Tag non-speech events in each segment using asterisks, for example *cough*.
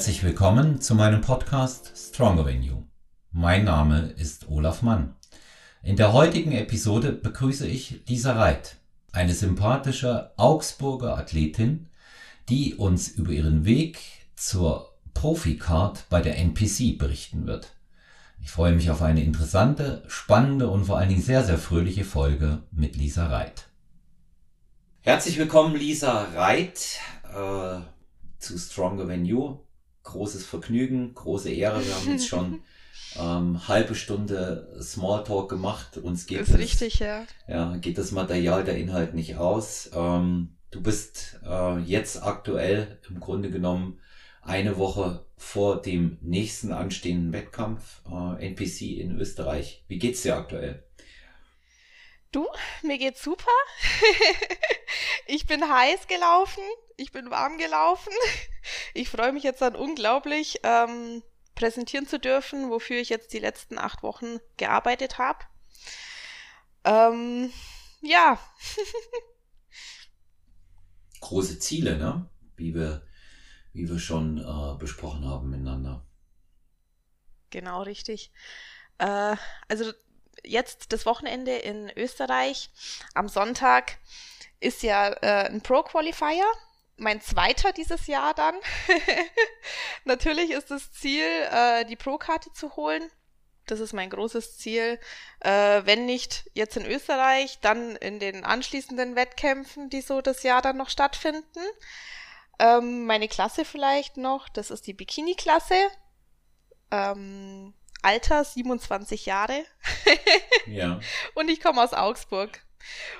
Herzlich willkommen zu meinem Podcast Stronger Than You. Mein Name ist Olaf Mann. In der heutigen Episode begrüße ich Lisa Reit, eine sympathische Augsburger Athletin, die uns über ihren Weg zur Profi-Card bei der NPC berichten wird. Ich freue mich auf eine interessante, spannende und vor allen Dingen sehr, sehr fröhliche Folge mit Lisa Reit. Herzlich willkommen, Lisa Reit, äh, zu Stronger Than You. Großes Vergnügen, große Ehre. Wir haben jetzt schon ähm, halbe Stunde Smalltalk gemacht. Uns geht das, richtig, ja. Ja, geht das Material, der Inhalt nicht aus. Ähm, du bist äh, jetzt aktuell im Grunde genommen eine Woche vor dem nächsten anstehenden Wettkampf äh, NPC in Österreich. Wie geht's dir aktuell? Du, mir geht's super. *laughs* ich bin heiß gelaufen, ich bin warm gelaufen. Ich freue mich jetzt dann unglaublich, ähm, präsentieren zu dürfen, wofür ich jetzt die letzten acht Wochen gearbeitet habe. Ähm, ja. *laughs* Große Ziele, ne? Wie wir, wie wir schon äh, besprochen haben miteinander. Genau, richtig. Äh, also jetzt das Wochenende in Österreich. Am Sonntag ist ja äh, ein Pro-Qualifier. Mein zweiter dieses Jahr dann. *laughs* Natürlich ist das Ziel, äh, die Pro-Karte zu holen. Das ist mein großes Ziel. Äh, wenn nicht jetzt in Österreich, dann in den anschließenden Wettkämpfen, die so das Jahr dann noch stattfinden. Ähm, meine Klasse vielleicht noch, das ist die Bikini-Klasse. Ähm, Alter 27 Jahre. *laughs* ja. Und ich komme aus Augsburg.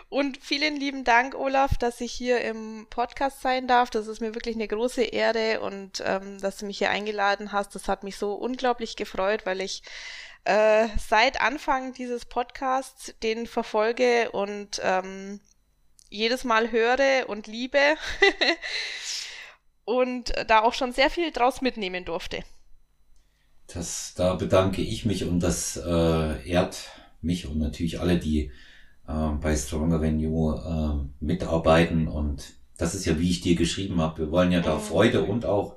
Und vielen lieben Dank, Olaf, dass ich hier im Podcast sein darf. Das ist mir wirklich eine große Ehre und ähm, dass du mich hier eingeladen hast. Das hat mich so unglaublich gefreut, weil ich äh, seit Anfang dieses Podcasts den verfolge und ähm, jedes Mal höre und liebe *laughs* und da auch schon sehr viel draus mitnehmen durfte. Das, da bedanke ich mich und das äh, ehrt mich und natürlich alle, die äh, bei Stronger Venue äh, mitarbeiten. Und das ist ja, wie ich dir geschrieben habe, wir wollen ja da Freude und auch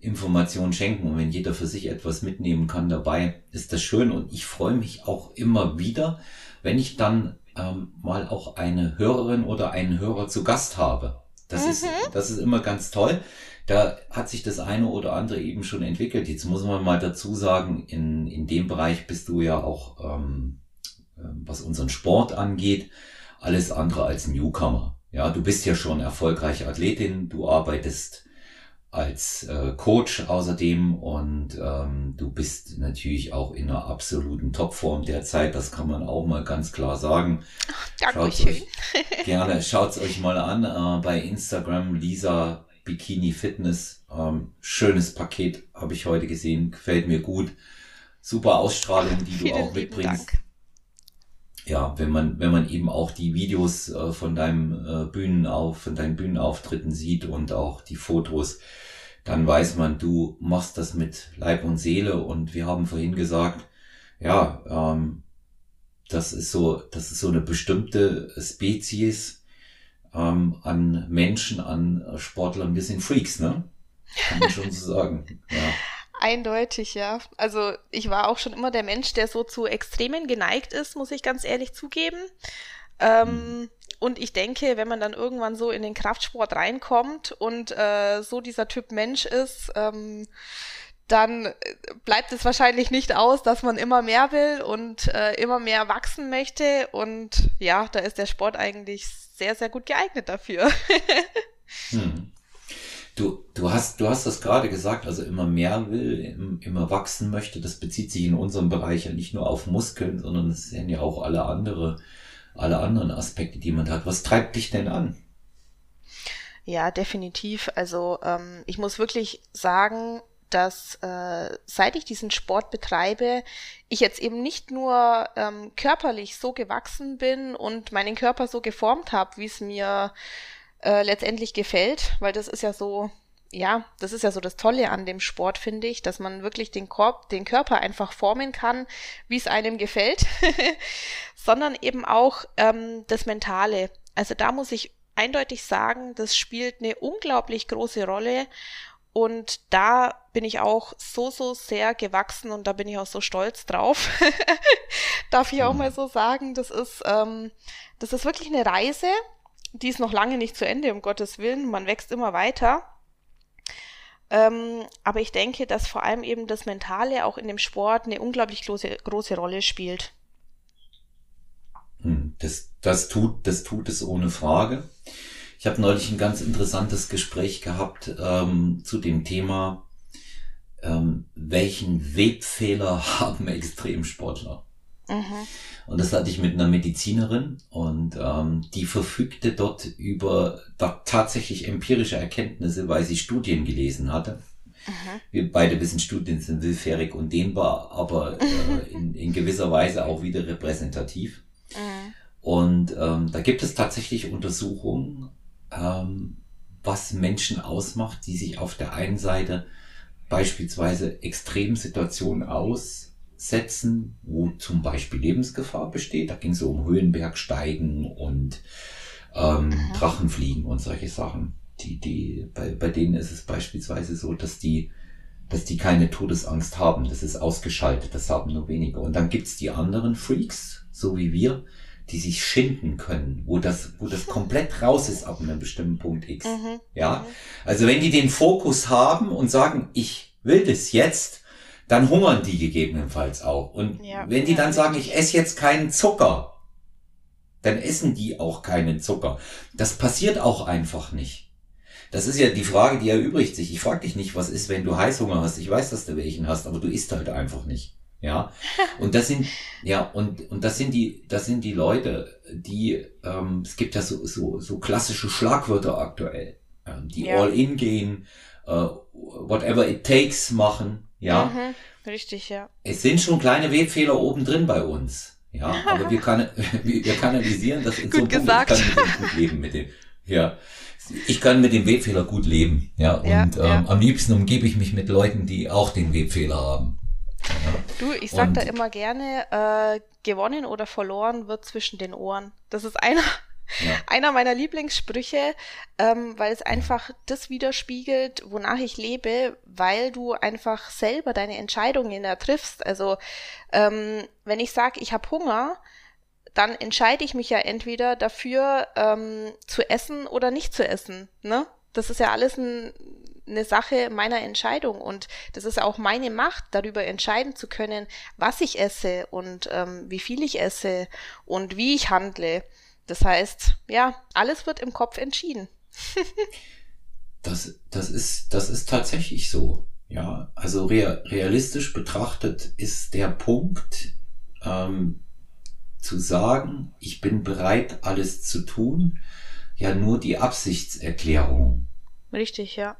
Informationen schenken. Und wenn jeder für sich etwas mitnehmen kann dabei, ist das schön. Und ich freue mich auch immer wieder, wenn ich dann ähm, mal auch eine Hörerin oder einen Hörer zu Gast habe. Das, mhm. ist, das ist immer ganz toll da hat sich das eine oder andere eben schon entwickelt. Jetzt muss man mal dazu sagen, in, in dem Bereich bist du ja auch, ähm, ähm, was unseren Sport angeht, alles andere als Newcomer. Ja, du bist ja schon erfolgreiche Athletin, du arbeitest als äh, Coach außerdem und ähm, du bist natürlich auch in einer absoluten Topform derzeit, das kann man auch mal ganz klar sagen. Dankeschön. gerne, schaut's euch mal an äh, bei Instagram Lisa Bikini Fitness. Ähm, schönes Paket habe ich heute gesehen, gefällt mir gut. Super Ausstrahlung, die du auch mitbringst. Dank. Ja, wenn man, wenn man eben auch die Videos äh, von deinem äh, Bühnenauf, von deinen Bühnenauftritten sieht und auch die Fotos, dann weiß man, du machst das mit Leib und Seele und wir haben vorhin gesagt, ja, ähm, das ist so, das ist so eine bestimmte Spezies, ähm, an Menschen, an Sportlern. Wir sind Freaks, ne? Kann man schon so sagen. Ja. Eindeutig, ja. Also ich war auch schon immer der Mensch, der so zu Extremen geneigt ist, muss ich ganz ehrlich zugeben. Ähm, hm. Und ich denke, wenn man dann irgendwann so in den Kraftsport reinkommt und äh, so dieser Typ Mensch ist, ähm, dann bleibt es wahrscheinlich nicht aus, dass man immer mehr will und äh, immer mehr wachsen möchte. Und ja, da ist der Sport eigentlich sehr, sehr gut geeignet dafür. *laughs* hm. Du, du hast, du hast das gerade gesagt, also immer mehr will, immer wachsen möchte. Das bezieht sich in unserem Bereich ja nicht nur auf Muskeln, sondern es sind ja auch alle andere, alle anderen Aspekte, die man hat. Was treibt dich denn an? Ja, definitiv. Also ähm, ich muss wirklich sagen, dass äh, seit ich diesen Sport betreibe, ich jetzt eben nicht nur ähm, körperlich so gewachsen bin und meinen Körper so geformt habe, wie es mir äh, letztendlich gefällt, weil das ist ja so, ja, das ist ja so das Tolle an dem Sport, finde ich, dass man wirklich den Korb, den Körper einfach formen kann, wie es einem gefällt, *laughs* sondern eben auch ähm, das Mentale. Also da muss ich eindeutig sagen, das spielt eine unglaublich große Rolle und da bin ich auch so, so sehr gewachsen und da bin ich auch so stolz drauf. *laughs* Darf ich auch mhm. mal so sagen. Das ist, ähm, das ist wirklich eine Reise. Die ist noch lange nicht zu Ende, um Gottes Willen. Man wächst immer weiter. Ähm, aber ich denke, dass vor allem eben das Mentale auch in dem Sport eine unglaublich große, große Rolle spielt. Hm, das, das, tut, das tut es ohne Frage. Ich habe neulich ein ganz interessantes Gespräch gehabt ähm, zu dem Thema, ähm, welchen Webfehler *laughs* haben Extremsportler? Mhm. Und das hatte ich mit einer Medizinerin und ähm, die verfügte dort über da, tatsächlich empirische Erkenntnisse, weil sie Studien gelesen hatte. Mhm. Wir beide wissen, Studien sind willfährig und dehnbar, aber äh, in, in gewisser Weise auch wieder repräsentativ. Mhm. Und ähm, da gibt es tatsächlich Untersuchungen, ähm, was Menschen ausmacht, die sich auf der einen Seite beispielsweise Extremsituationen aussetzen, wo zum Beispiel Lebensgefahr besteht. Da ging es so um Höhenbergsteigen und ähm, Drachenfliegen und solche Sachen. Die, die, bei, bei denen ist es beispielsweise so, dass die, dass die keine Todesangst haben. Das ist ausgeschaltet, das haben nur wenige. Und dann gibt's die anderen Freaks, so wie wir, die sich schinden können, wo das, wo das komplett raus ist ab einem bestimmten Punkt X. Mhm. Ja. Mhm. Also wenn die den Fokus haben und sagen, ich will das jetzt, dann hungern die gegebenenfalls auch. Und ja, wenn die dann sagen, ich esse jetzt keinen Zucker, dann essen die auch keinen Zucker. Das passiert auch einfach nicht. Das ist ja die Frage, die erübrigt sich. Ich frage dich nicht, was ist, wenn du Heißhunger hast. Ich weiß, dass du welchen hast, aber du isst halt einfach nicht. Ja. Und das sind, ja, und, und das sind die, das sind die Leute, die, ähm, es gibt ja so, so, so klassische Schlagwörter aktuell, ähm, die ja. all in gehen, äh, whatever it takes machen, ja. Mhm, richtig, ja. Es sind schon kleine Webfehler oben drin bei uns. Ja, aber wir, *laughs* kann, *laughs* wir kanalisieren das in gut so gesagt. Ich kann mit dem gut leben mit dem. Ja. Ich kann mit dem Webfehler gut leben. Ja, und ja, ähm, ja. am liebsten umgebe ich mich mit Leuten, die auch den Webfehler haben. Du, ich sag und, da immer gerne, äh, gewonnen oder verloren wird zwischen den Ohren. Das ist einer, ja. *laughs* einer meiner Lieblingssprüche, ähm, weil es einfach das widerspiegelt, wonach ich lebe, weil du einfach selber deine Entscheidungen da triffst. Also ähm, wenn ich sage, ich habe Hunger, dann entscheide ich mich ja entweder dafür ähm, zu essen oder nicht zu essen. Ne? Das ist ja alles ein, eine Sache meiner Entscheidung und das ist auch meine Macht, darüber entscheiden zu können, was ich esse und ähm, wie viel ich esse und wie ich handle. Das heißt, ja, alles wird im Kopf entschieden. *laughs* das, das ist, das ist tatsächlich so. Ja, also real, realistisch betrachtet ist der Punkt, ähm, zu sagen, ich bin bereit, alles zu tun, ja nur die Absichtserklärung. Richtig, ja.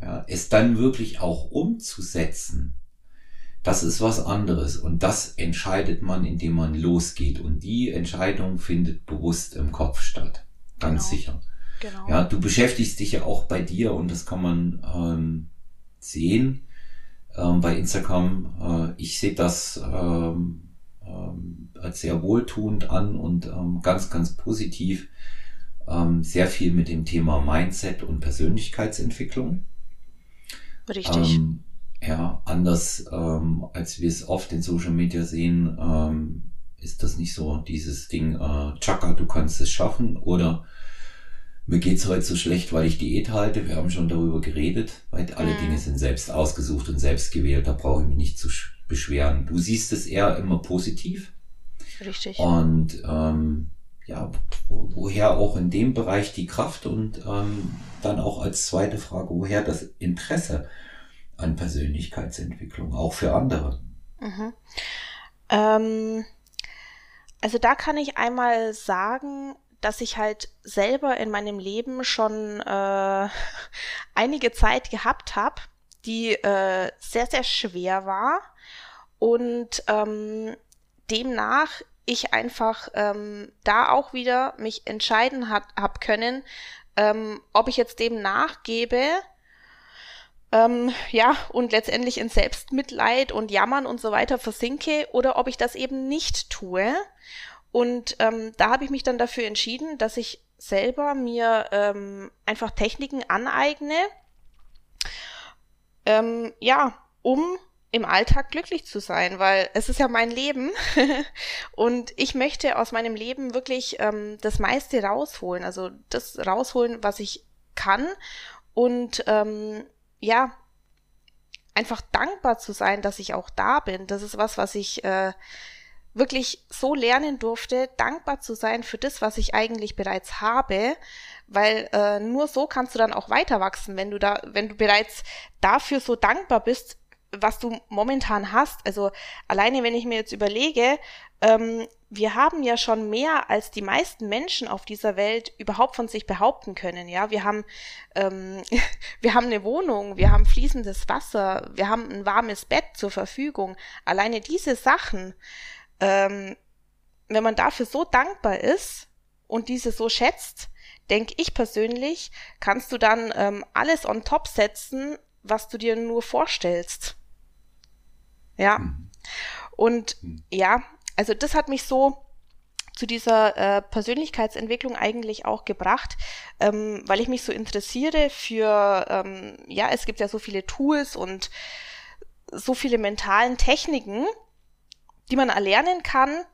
Ja, es dann wirklich auch umzusetzen, das ist was anderes. Und das entscheidet man, indem man losgeht. Und die Entscheidung findet bewusst im Kopf statt. Ganz genau. sicher. Genau. Ja, du beschäftigst dich ja auch bei dir und das kann man ähm, sehen ähm, bei Instagram. Äh, ich sehe das ähm, ähm, als sehr wohltuend an und ähm, ganz, ganz positiv. Ähm, sehr viel mit dem Thema Mindset und Persönlichkeitsentwicklung. Richtig. Ähm, ja, anders ähm, als wir es oft in Social Media sehen, ähm, ist das nicht so dieses Ding, äh, Chaka, du kannst es schaffen oder mir geht's heute so schlecht, weil ich Diät halte. Wir haben schon darüber geredet, weil alle mhm. Dinge sind selbst ausgesucht und selbst gewählt. Da brauche ich mich nicht zu beschweren. Du siehst es eher immer positiv. Richtig. Und ähm, ja, wo, woher auch in dem Bereich die Kraft und ähm, dann auch als zweite Frage, woher das Interesse an Persönlichkeitsentwicklung, auch für andere? Mhm. Ähm, also da kann ich einmal sagen, dass ich halt selber in meinem Leben schon äh, *laughs* einige Zeit gehabt habe, die äh, sehr, sehr schwer war und ähm, demnach ich einfach ähm, da auch wieder mich entscheiden hat, hab können, ähm, ob ich jetzt dem nachgebe, ähm, ja, und letztendlich in Selbstmitleid und Jammern und so weiter versinke oder ob ich das eben nicht tue. Und ähm, da habe ich mich dann dafür entschieden, dass ich selber mir ähm, einfach Techniken aneigne ähm, ja, um im Alltag glücklich zu sein, weil es ist ja mein Leben *laughs* und ich möchte aus meinem Leben wirklich ähm, das meiste rausholen, also das rausholen, was ich kann und ähm, ja, einfach dankbar zu sein, dass ich auch da bin. Das ist was, was ich äh, wirklich so lernen durfte, dankbar zu sein für das, was ich eigentlich bereits habe, weil äh, nur so kannst du dann auch weiter wachsen, wenn du da, wenn du bereits dafür so dankbar bist, was du momentan hast. Also alleine, wenn ich mir jetzt überlege, ähm, wir haben ja schon mehr als die meisten Menschen auf dieser Welt überhaupt von sich behaupten können. Ja, wir haben, ähm, *laughs* wir haben eine Wohnung, wir haben fließendes Wasser, wir haben ein warmes Bett zur Verfügung. Alleine diese Sachen, ähm, wenn man dafür so dankbar ist und diese so schätzt, denke ich persönlich, kannst du dann ähm, alles on top setzen, was du dir nur vorstellst. Ja. Mhm. Und mhm. ja, also das hat mich so zu dieser äh, Persönlichkeitsentwicklung eigentlich auch gebracht, ähm, weil ich mich so interessiere für, ähm, ja, es gibt ja so viele Tools und so viele mentalen Techniken, die man erlernen kann,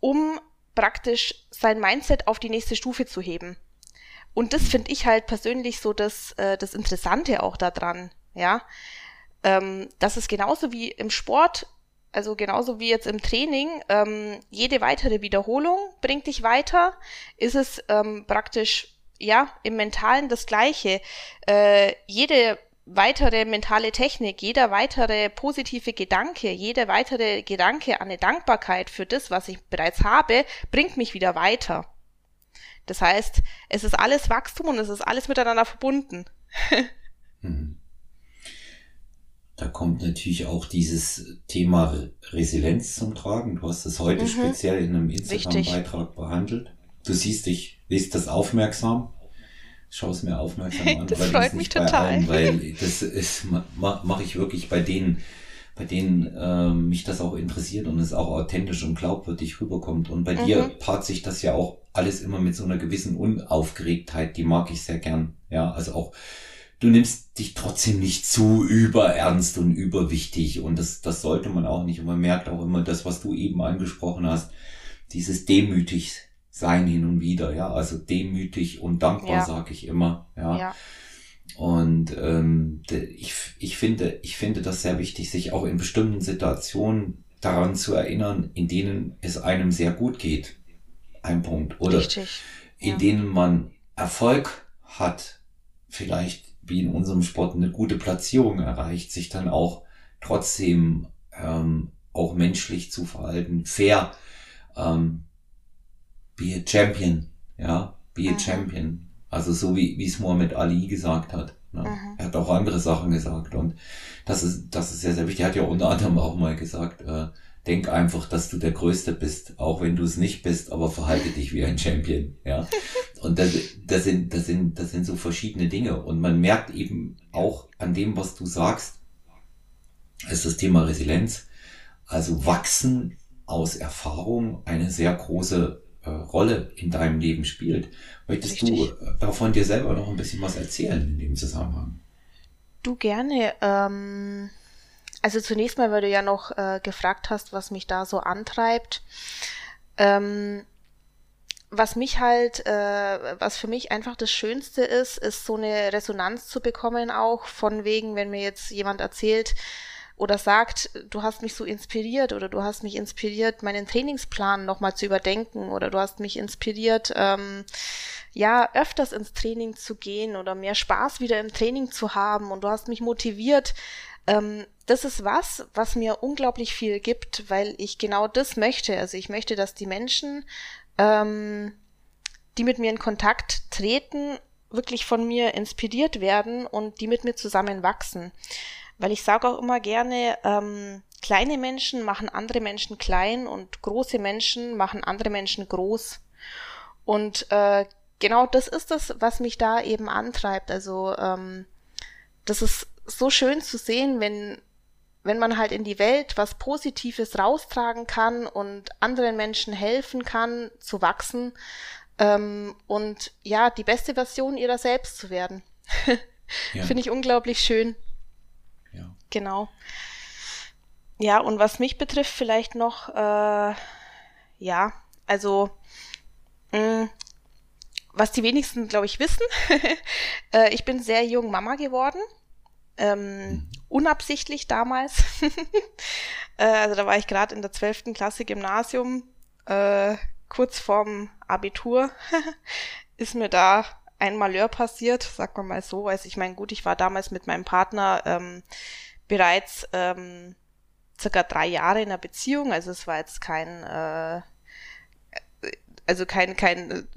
um praktisch sein Mindset auf die nächste Stufe zu heben. Und das finde ich halt persönlich so das, äh, das Interessante auch daran, ja. Ähm, dass es genauso wie im Sport, also genauso wie jetzt im Training, ähm, jede weitere Wiederholung bringt dich weiter, ist es ähm, praktisch, ja, im Mentalen das Gleiche. Äh, jede weitere mentale Technik, jeder weitere positive Gedanke, jeder weitere Gedanke an eine Dankbarkeit für das, was ich bereits habe, bringt mich wieder weiter. Das heißt, es ist alles Wachstum und es ist alles miteinander verbunden. *laughs* Mhm. Da kommt natürlich auch dieses Thema Resilienz zum Tragen. Du hast es heute mhm. speziell in einem Instagram-Beitrag behandelt. Du siehst, ich lese das aufmerksam schaue es mir aufmerksam *laughs* an. das freut mich total. Allen, weil *laughs* das ist, mache ich wirklich bei denen, bei denen äh, mich das auch interessiert und es auch authentisch und glaubwürdig rüberkommt. Und bei mhm. dir paart sich das ja auch alles immer mit so einer gewissen Unaufgeregtheit, die mag ich sehr gern. Ja, also auch du nimmst dich trotzdem nicht zu überernst und überwichtig und das, das sollte man auch nicht. Und man merkt auch immer das, was du eben angesprochen hast, dieses demütig sein hin und wieder, ja, also demütig und dankbar, ja. sage ich immer, ja. ja. Und ähm, ich, ich finde, ich finde das sehr wichtig, sich auch in bestimmten Situationen daran zu erinnern, in denen es einem sehr gut geht. Ein Punkt. Oder Richtig. in ja. denen man Erfolg hat, vielleicht wie in unserem Sport eine gute Platzierung erreicht, sich dann auch trotzdem ähm, auch menschlich zu verhalten, fair, ähm, be a champion, ja, be a mhm. champion. Also so wie, wie es Muhammad Ali gesagt hat. Ne? Mhm. Er hat auch andere Sachen gesagt und das ist, das ist sehr, sehr wichtig. Er hat ja unter anderem auch mal gesagt, äh, denk einfach, dass du der Größte bist, auch wenn du es nicht bist, aber verhalte dich wie ein Champion, ja. *laughs* Und das, das sind, das sind, das sind so verschiedene Dinge und man merkt eben auch an dem, was du sagst, ist das Thema Resilienz, also wachsen aus Erfahrung eine sehr große äh, Rolle in deinem Leben spielt. Möchtest Richtig. du äh, davon dir selber noch ein bisschen was erzählen in dem Zusammenhang? Du gerne. Ähm, also zunächst mal, weil du ja noch äh, gefragt hast, was mich da so antreibt. Ähm, was mich halt, äh, was für mich einfach das Schönste ist, ist so eine Resonanz zu bekommen auch von wegen, wenn mir jetzt jemand erzählt, oder sagt, du hast mich so inspiriert oder du hast mich inspiriert, meinen Trainingsplan nochmal zu überdenken oder du hast mich inspiriert, ähm, ja, öfters ins Training zu gehen oder mehr Spaß wieder im Training zu haben und du hast mich motiviert. Ähm, das ist was, was mir unglaublich viel gibt, weil ich genau das möchte. Also ich möchte, dass die Menschen, ähm, die mit mir in Kontakt treten, wirklich von mir inspiriert werden und die mit mir zusammen wachsen. Weil ich sage auch immer gerne, ähm, kleine Menschen machen andere Menschen klein und große Menschen machen andere Menschen groß. Und äh, genau das ist das, was mich da eben antreibt. Also ähm, das ist so schön zu sehen, wenn wenn man halt in die Welt was Positives raustragen kann und anderen Menschen helfen kann zu wachsen ähm, und ja die beste Version ihrer selbst zu werden. *laughs* ja. Finde ich unglaublich schön. Genau. Ja, und was mich betrifft, vielleicht noch, äh, ja, also, mh, mm, was die wenigsten, glaube ich, wissen, *laughs* äh, ich bin sehr jung Mama geworden. Ähm, mhm. unabsichtlich damals. *laughs* äh, also da war ich gerade in der zwölften Klasse Gymnasium, äh, kurz vorm Abitur, *laughs* ist mir da ein Malheur passiert, sagt man mal so. Also ich meine, gut, ich war damals mit meinem Partner ähm, bereits ähm, circa drei Jahre in einer Beziehung, also es war jetzt kein, äh, also kein, kein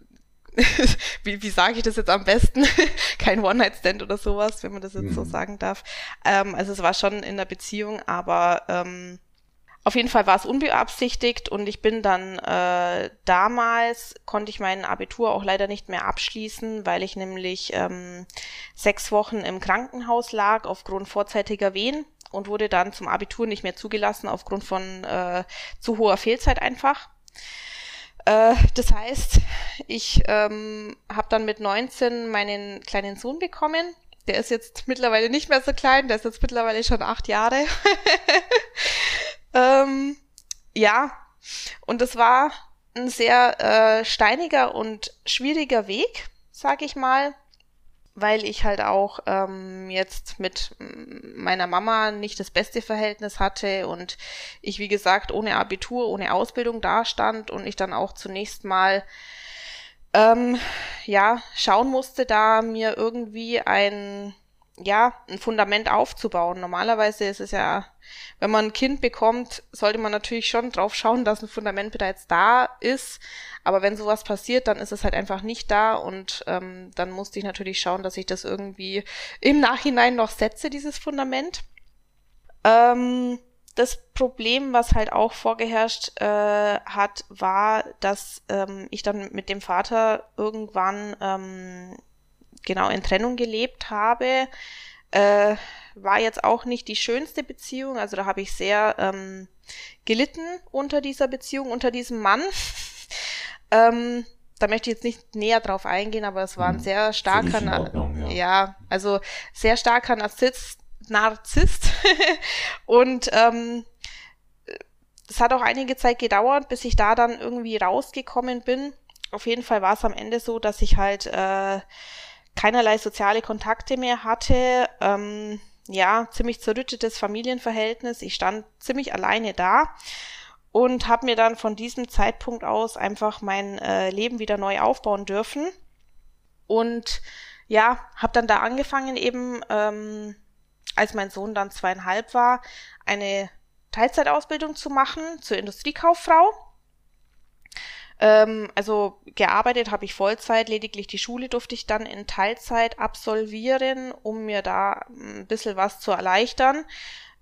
*laughs* wie, wie sage ich das jetzt am besten? *laughs* Kein One-Night-Stand oder sowas, wenn man das jetzt mhm. so sagen darf. Ähm, also es war schon in der Beziehung, aber ähm, auf jeden Fall war es unbeabsichtigt und ich bin dann äh, damals konnte ich mein Abitur auch leider nicht mehr abschließen, weil ich nämlich ähm, sechs Wochen im Krankenhaus lag aufgrund vorzeitiger Wehen und wurde dann zum Abitur nicht mehr zugelassen aufgrund von äh, zu hoher Fehlzeit einfach. Äh, das heißt, ich ähm, habe dann mit 19 meinen kleinen Sohn bekommen. Der ist jetzt mittlerweile nicht mehr so klein, der ist jetzt mittlerweile schon acht Jahre. *laughs* ähm, ja, und das war ein sehr äh, steiniger und schwieriger Weg, sag ich mal weil ich halt auch ähm, jetzt mit meiner Mama nicht das beste Verhältnis hatte und ich, wie gesagt, ohne Abitur, ohne Ausbildung dastand und ich dann auch zunächst mal ähm, ja schauen musste, da mir irgendwie ein ja, ein Fundament aufzubauen. Normalerweise ist es ja, wenn man ein Kind bekommt, sollte man natürlich schon drauf schauen, dass ein Fundament bereits da ist. Aber wenn sowas passiert, dann ist es halt einfach nicht da und ähm, dann musste ich natürlich schauen, dass ich das irgendwie im Nachhinein noch setze, dieses Fundament. Ähm, das Problem, was halt auch vorgeherrscht äh, hat, war, dass ähm, ich dann mit dem Vater irgendwann ähm, genau in Trennung gelebt habe. Äh, war jetzt auch nicht die schönste Beziehung, also da habe ich sehr ähm, gelitten unter dieser Beziehung, unter diesem Mann. *laughs* ähm, da möchte ich jetzt nicht näher drauf eingehen, aber es war ein mhm. sehr starker, Ordnung, ja. ja. also sehr starker Narzisst, Narzisst. *laughs* und ähm, es hat auch einige Zeit gedauert, bis ich da dann irgendwie rausgekommen bin. Auf jeden Fall war es am Ende so, dass ich halt äh, keinerlei soziale Kontakte mehr hatte, ähm, ja, ziemlich zerrüttetes Familienverhältnis. Ich stand ziemlich alleine da und habe mir dann von diesem Zeitpunkt aus einfach mein äh, Leben wieder neu aufbauen dürfen. Und ja, habe dann da angefangen eben, ähm, als mein Sohn dann zweieinhalb war, eine Teilzeitausbildung zu machen zur Industriekauffrau. Ähm, also gearbeitet habe ich Vollzeit, lediglich die Schule durfte ich dann in Teilzeit absolvieren, um mir da ein bisschen was zu erleichtern.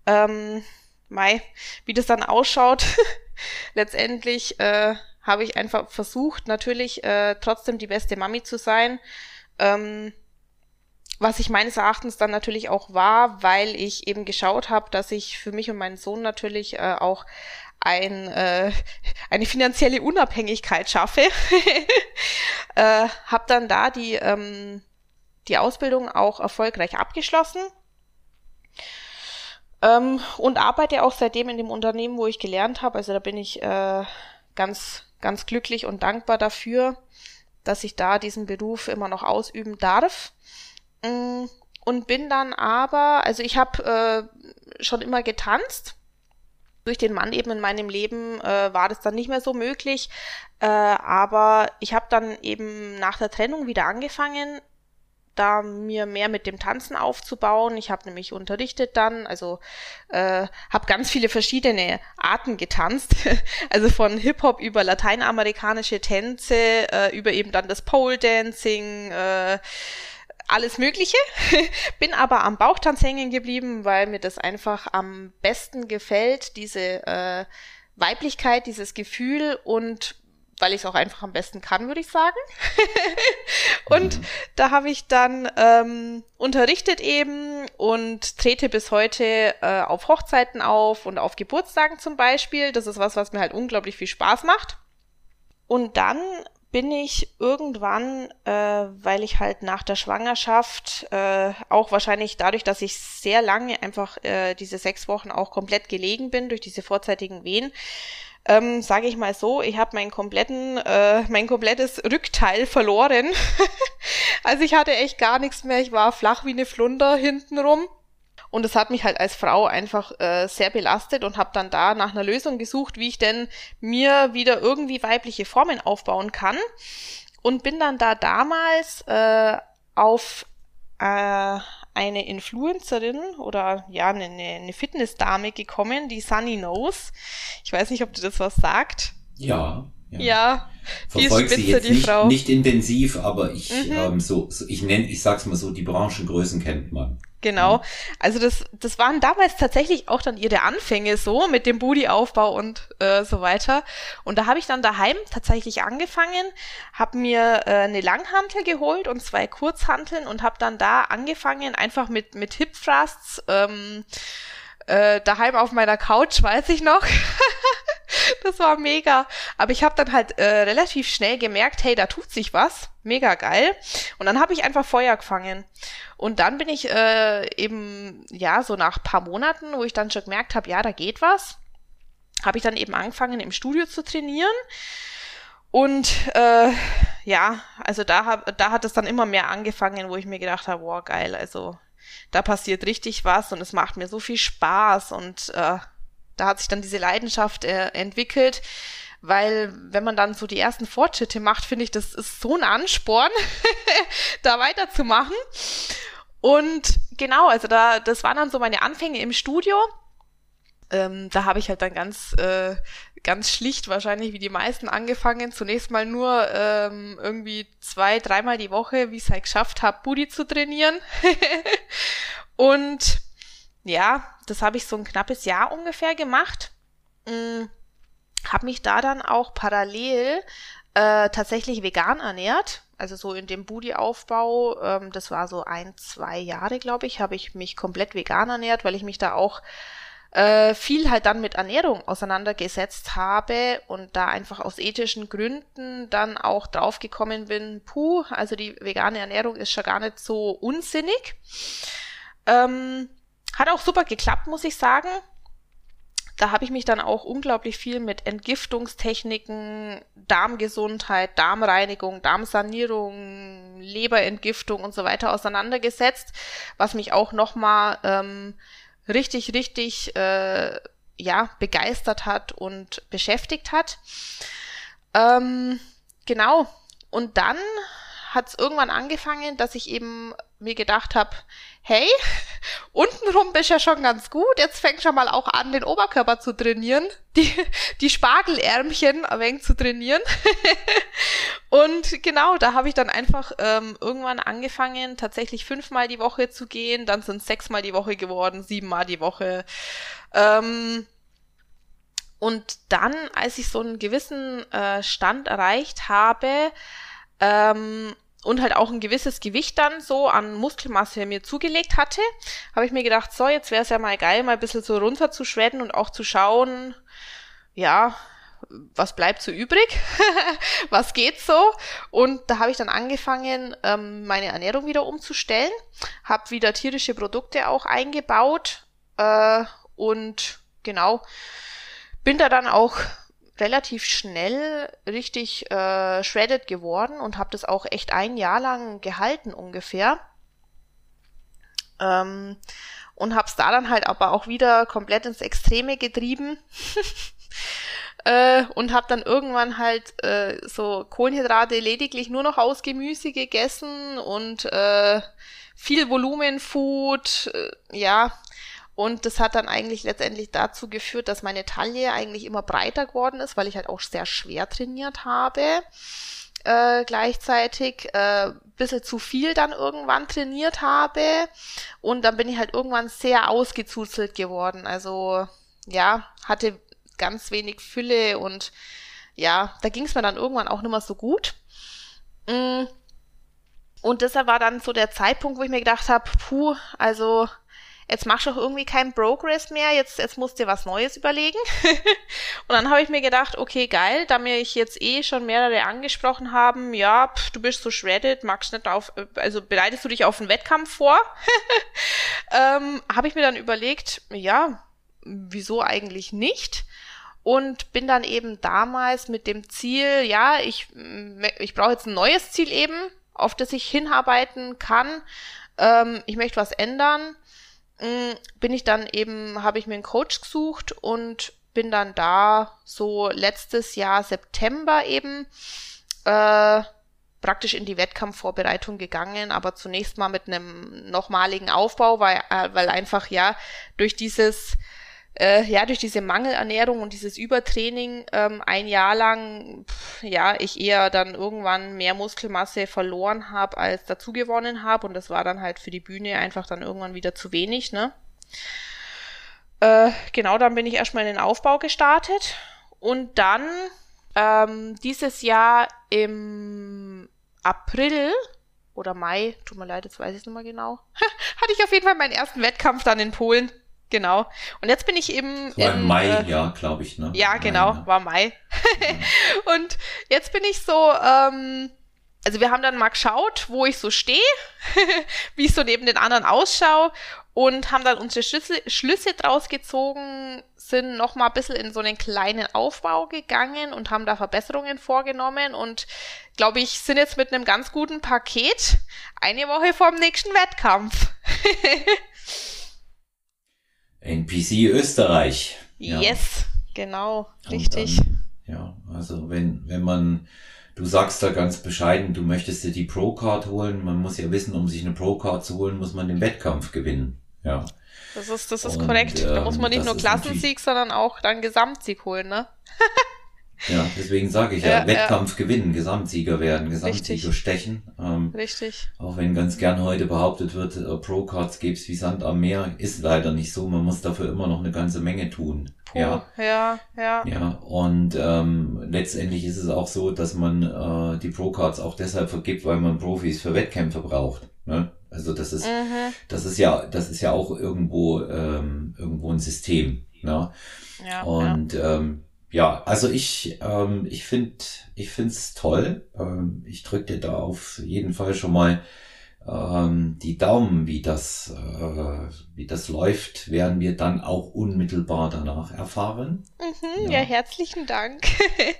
Ähm, Mai, wie das dann ausschaut, *laughs* letztendlich äh, habe ich einfach versucht, natürlich äh, trotzdem die beste Mami zu sein. Ähm, was ich meines Erachtens dann natürlich auch war, weil ich eben geschaut habe, dass ich für mich und meinen Sohn natürlich äh, auch ein, äh, eine finanzielle Unabhängigkeit schaffe. *laughs* äh, habe dann da die, ähm, die Ausbildung auch erfolgreich abgeschlossen ähm, und arbeite auch seitdem in dem Unternehmen, wo ich gelernt habe. Also da bin ich äh, ganz, ganz glücklich und dankbar dafür, dass ich da diesen Beruf immer noch ausüben darf. Mm, und bin dann aber, also ich habe äh, schon immer getanzt durch den Mann eben in meinem Leben äh, war das dann nicht mehr so möglich. Äh, aber ich habe dann eben nach der Trennung wieder angefangen, da mir mehr mit dem Tanzen aufzubauen. Ich habe nämlich unterrichtet dann, also äh, habe ganz viele verschiedene Arten getanzt, *laughs* also von Hip-Hop über lateinamerikanische Tänze, äh, über eben dann das Pole Dancing, äh, alles Mögliche, *laughs* bin aber am Bauchtanz hängen geblieben, weil mir das einfach am besten gefällt, diese äh, Weiblichkeit, dieses Gefühl und weil ich es auch einfach am besten kann, würde ich sagen. *laughs* und mhm. da habe ich dann ähm, unterrichtet eben und trete bis heute äh, auf Hochzeiten auf und auf Geburtstagen zum Beispiel. Das ist was, was mir halt unglaublich viel Spaß macht. Und dann bin ich irgendwann, äh, weil ich halt nach der Schwangerschaft, äh, auch wahrscheinlich dadurch, dass ich sehr lange einfach äh, diese sechs Wochen auch komplett gelegen bin durch diese vorzeitigen Wehen, ähm, sage ich mal so, ich habe meinen kompletten, äh, mein komplettes Rückteil verloren. *laughs* also ich hatte echt gar nichts mehr. Ich war flach wie eine Flunder hintenrum. Und es hat mich halt als Frau einfach äh, sehr belastet und habe dann da nach einer Lösung gesucht, wie ich denn mir wieder irgendwie weibliche Formen aufbauen kann. Und bin dann da damals äh, auf äh, eine Influencerin oder ja, eine, eine Fitnessdame gekommen, die Sunny Knows. Ich weiß nicht, ob du das was sagt. Ja. Ja, ja spitze, sie jetzt die nicht, Frau. Nicht intensiv, aber ich, mhm. ähm, so, so, ich nenne, ich sag's mal so, die Branchengrößen kennt man. Genau. Mhm. Also das, das waren damals tatsächlich auch dann ihre Anfänge so mit dem Booty-Aufbau und äh, so weiter. Und da habe ich dann daheim tatsächlich angefangen, habe mir äh, eine Langhantel geholt und zwei Kurzhanteln und habe dann da angefangen, einfach mit, mit Hip Thrusts, ähm, äh, daheim auf meiner Couch, *laughs* weiß ich noch. *laughs* das war mega. Aber ich habe dann halt äh, relativ schnell gemerkt, hey, da tut sich was. Mega geil. Und dann habe ich einfach Feuer gefangen. Und dann bin ich äh, eben, ja, so nach paar Monaten, wo ich dann schon gemerkt habe, ja, da geht was, habe ich dann eben angefangen, im Studio zu trainieren. Und äh, ja, also da, hab, da hat es dann immer mehr angefangen, wo ich mir gedacht habe, wow, geil, also da passiert richtig was und es macht mir so viel Spaß und äh, da hat sich dann diese Leidenschaft äh, entwickelt, weil wenn man dann so die ersten Fortschritte macht, finde ich, das ist so ein Ansporn, *laughs* da weiterzumachen. Und genau, also da, das waren dann so meine Anfänge im Studio. Ähm, da habe ich halt dann ganz, äh, ganz schlicht wahrscheinlich wie die meisten angefangen. Zunächst mal nur ähm, irgendwie zwei, dreimal die Woche, wie ich es halt geschafft habe, Booty zu trainieren. *laughs* und ja, das habe ich so ein knappes Jahr ungefähr gemacht. Hm, habe mich da dann auch parallel äh, tatsächlich vegan ernährt. Also so in dem Booty-Aufbau, ähm, das war so ein, zwei Jahre, glaube ich, habe ich mich komplett vegan ernährt, weil ich mich da auch äh, viel halt dann mit Ernährung auseinandergesetzt habe und da einfach aus ethischen Gründen dann auch draufgekommen bin, puh, also die vegane Ernährung ist schon gar nicht so unsinnig. Ähm, hat auch super geklappt, muss ich sagen. Da habe ich mich dann auch unglaublich viel mit Entgiftungstechniken, Darmgesundheit, Darmreinigung, Darmsanierung, Leberentgiftung und so weiter auseinandergesetzt, was mich auch nochmal ähm, richtig, richtig äh, ja, begeistert hat und beschäftigt hat. Ähm, genau. Und dann hat es irgendwann angefangen, dass ich eben mir gedacht habe, hey, *laughs* untenrum bist ja schon ganz gut, jetzt fängst du mal auch an, den Oberkörper zu trainieren, *laughs* die, die Spargelärmchen ein wenig zu trainieren. *laughs* und genau, da habe ich dann einfach ähm, irgendwann angefangen, tatsächlich fünfmal die Woche zu gehen, dann sind sechsmal die Woche geworden, siebenmal die Woche. Ähm, und dann, als ich so einen gewissen äh, Stand erreicht habe, ähm, und halt auch ein gewisses Gewicht dann so an Muskelmasse mir zugelegt hatte, habe ich mir gedacht, so, jetzt wäre es ja mal geil, mal ein bisschen so runter zu schredden und auch zu schauen, ja, was bleibt so übrig? *laughs* was geht so? Und da habe ich dann angefangen, ähm, meine Ernährung wieder umzustellen, habe wieder tierische Produkte auch eingebaut äh, und genau, bin da dann auch relativ schnell richtig äh, shredded geworden und habe das auch echt ein Jahr lang gehalten ungefähr. Ähm, und habe es da dann halt aber auch wieder komplett ins Extreme getrieben. *laughs* äh, und habe dann irgendwann halt äh, so Kohlenhydrate lediglich nur noch aus Gemüse gegessen und äh, viel Volumenfood, äh, ja, und das hat dann eigentlich letztendlich dazu geführt, dass meine Taille eigentlich immer breiter geworden ist, weil ich halt auch sehr schwer trainiert habe. Äh, gleichzeitig äh, bisschen zu viel dann irgendwann trainiert habe und dann bin ich halt irgendwann sehr ausgezuzelt geworden. Also ja, hatte ganz wenig Fülle und ja, da ging es mir dann irgendwann auch nicht mehr so gut. Mm. Und deshalb war dann so der Zeitpunkt, wo ich mir gedacht habe, puh, also jetzt machst du auch irgendwie keinen Progress mehr, jetzt, jetzt musst du dir was Neues überlegen. *laughs* und dann habe ich mir gedacht, okay, geil, da mir ich jetzt eh schon mehrere angesprochen haben, ja, pff, du bist so shredded, magst nicht auf, also bereitest du dich auf einen Wettkampf vor? *laughs* ähm, habe ich mir dann überlegt, ja, wieso eigentlich nicht? und bin dann eben damals mit dem Ziel, ja, ich, ich brauche jetzt ein neues Ziel eben, auf das ich hinarbeiten kann. Ähm, ich möchte was ändern. Ähm, bin ich dann eben, habe ich mir einen Coach gesucht und bin dann da so letztes Jahr September eben äh, praktisch in die Wettkampfvorbereitung gegangen, aber zunächst mal mit einem nochmaligen Aufbau, weil, äh, weil einfach ja durch dieses äh, ja, durch diese Mangelernährung und dieses Übertraining ähm, ein Jahr lang, pff, ja, ich eher dann irgendwann mehr Muskelmasse verloren habe, als dazugewonnen habe. Und das war dann halt für die Bühne einfach dann irgendwann wieder zu wenig, ne? Äh, genau, dann bin ich erstmal in den Aufbau gestartet. Und dann ähm, dieses Jahr im April oder Mai, tut mir leid, jetzt weiß ich es nicht mehr genau, *laughs* hatte ich auf jeden Fall meinen ersten Wettkampf dann in Polen. Genau. Und jetzt bin ich eben. War im Mai, äh, ja, glaube ich, ne? Ja, genau, Mai, ne? war Mai. *laughs* Und jetzt bin ich so, ähm, also wir haben dann mal geschaut, wo ich so stehe, *laughs* wie ich so neben den anderen ausschaue und haben dann unsere Schlüsse, Schlüsse draus gezogen, sind noch mal ein bisschen in so einen kleinen Aufbau gegangen und haben da Verbesserungen vorgenommen und glaube ich, sind jetzt mit einem ganz guten Paket eine Woche vorm nächsten Wettkampf. *laughs* NPC Österreich. Ja. Yes, genau, richtig. Dann, ja, also wenn, wenn man, du sagst da ganz bescheiden, du möchtest dir die Pro-Card holen, man muss ja wissen, um sich eine Pro-Card zu holen, muss man den Wettkampf gewinnen. Ja. Das ist, das ist Und, korrekt. Da muss man nicht nur Klassensieg, sondern auch dann Gesamtsieg holen, ne? *laughs* Ja, deswegen sage ich ja, ja Wettkampf ja. gewinnen, Gesamtsieger werden, Gesamtsieger Richtig. stechen. Ähm, Richtig. Auch wenn ganz gern heute behauptet wird, äh, Pro-Cards gäbe wie Sand am Meer, ist leider nicht so. Man muss dafür immer noch eine ganze Menge tun. Puh, ja, ja, ja. Ja, und ähm, letztendlich ist es auch so, dass man äh, die Pro-Cards auch deshalb vergibt, weil man Profis für Wettkämpfe braucht. Ne? Also das ist, mhm. das ist ja, das ist ja auch irgendwo ähm, irgendwo ein System. Ne? Ja, und ja. Ähm, ja, also ich, ähm, ich finde, ich find's toll. Ähm, ich drücke dir da auf jeden Fall schon mal ähm, die Daumen, wie das, äh, wie das läuft, werden wir dann auch unmittelbar danach erfahren. Mhm, ja. ja. herzlichen Dank.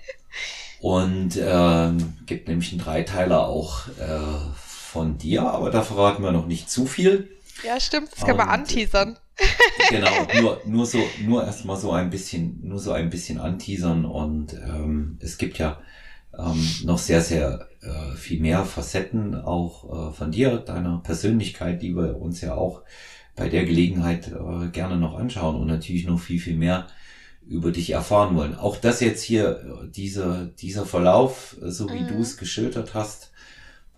*laughs* Und ähm, gibt nämlich einen Dreiteiler auch äh, von dir, aber da verraten wir noch nicht zu viel. Ja, stimmt, das kann man anteasern genau, *laughs* nur, nur so, nur erstmal so ein bisschen, nur so ein bisschen anteasern und ähm, es gibt ja ähm, noch sehr, sehr äh, viel mehr Facetten auch äh, von dir, deiner Persönlichkeit, die wir uns ja auch bei der Gelegenheit äh, gerne noch anschauen und natürlich noch viel, viel mehr über dich erfahren wollen. Auch das jetzt hier, äh, dieser, dieser Verlauf, äh, so wie mhm. du es geschildert hast,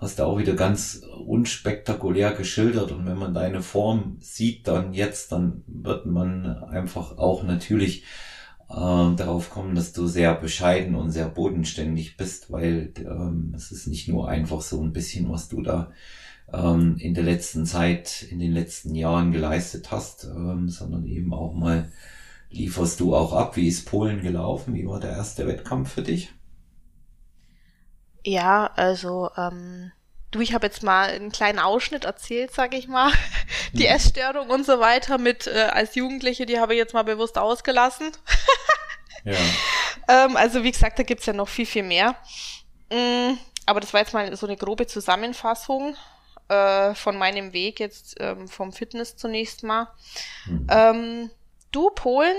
hast du auch wieder ganz unspektakulär geschildert. Und wenn man deine Form sieht, dann jetzt, dann wird man einfach auch natürlich äh, darauf kommen, dass du sehr bescheiden und sehr bodenständig bist, weil ähm, es ist nicht nur einfach so ein bisschen, was du da ähm, in der letzten Zeit, in den letzten Jahren geleistet hast, ähm, sondern eben auch mal lieferst du auch ab. Wie ist Polen gelaufen? Wie war der erste Wettkampf für dich? Ja, also ähm, du, ich habe jetzt mal einen kleinen Ausschnitt erzählt, sag ich mal. *laughs* Die hm. Essstörung und so weiter mit äh, als Jugendliche, die habe ich jetzt mal bewusst ausgelassen. *laughs* ja. ähm, also wie gesagt, da gibt's ja noch viel, viel mehr. Mm, aber das war jetzt mal so eine grobe Zusammenfassung äh, von meinem Weg jetzt ähm, vom Fitness zunächst mal. Mhm. Ähm, du, Polen,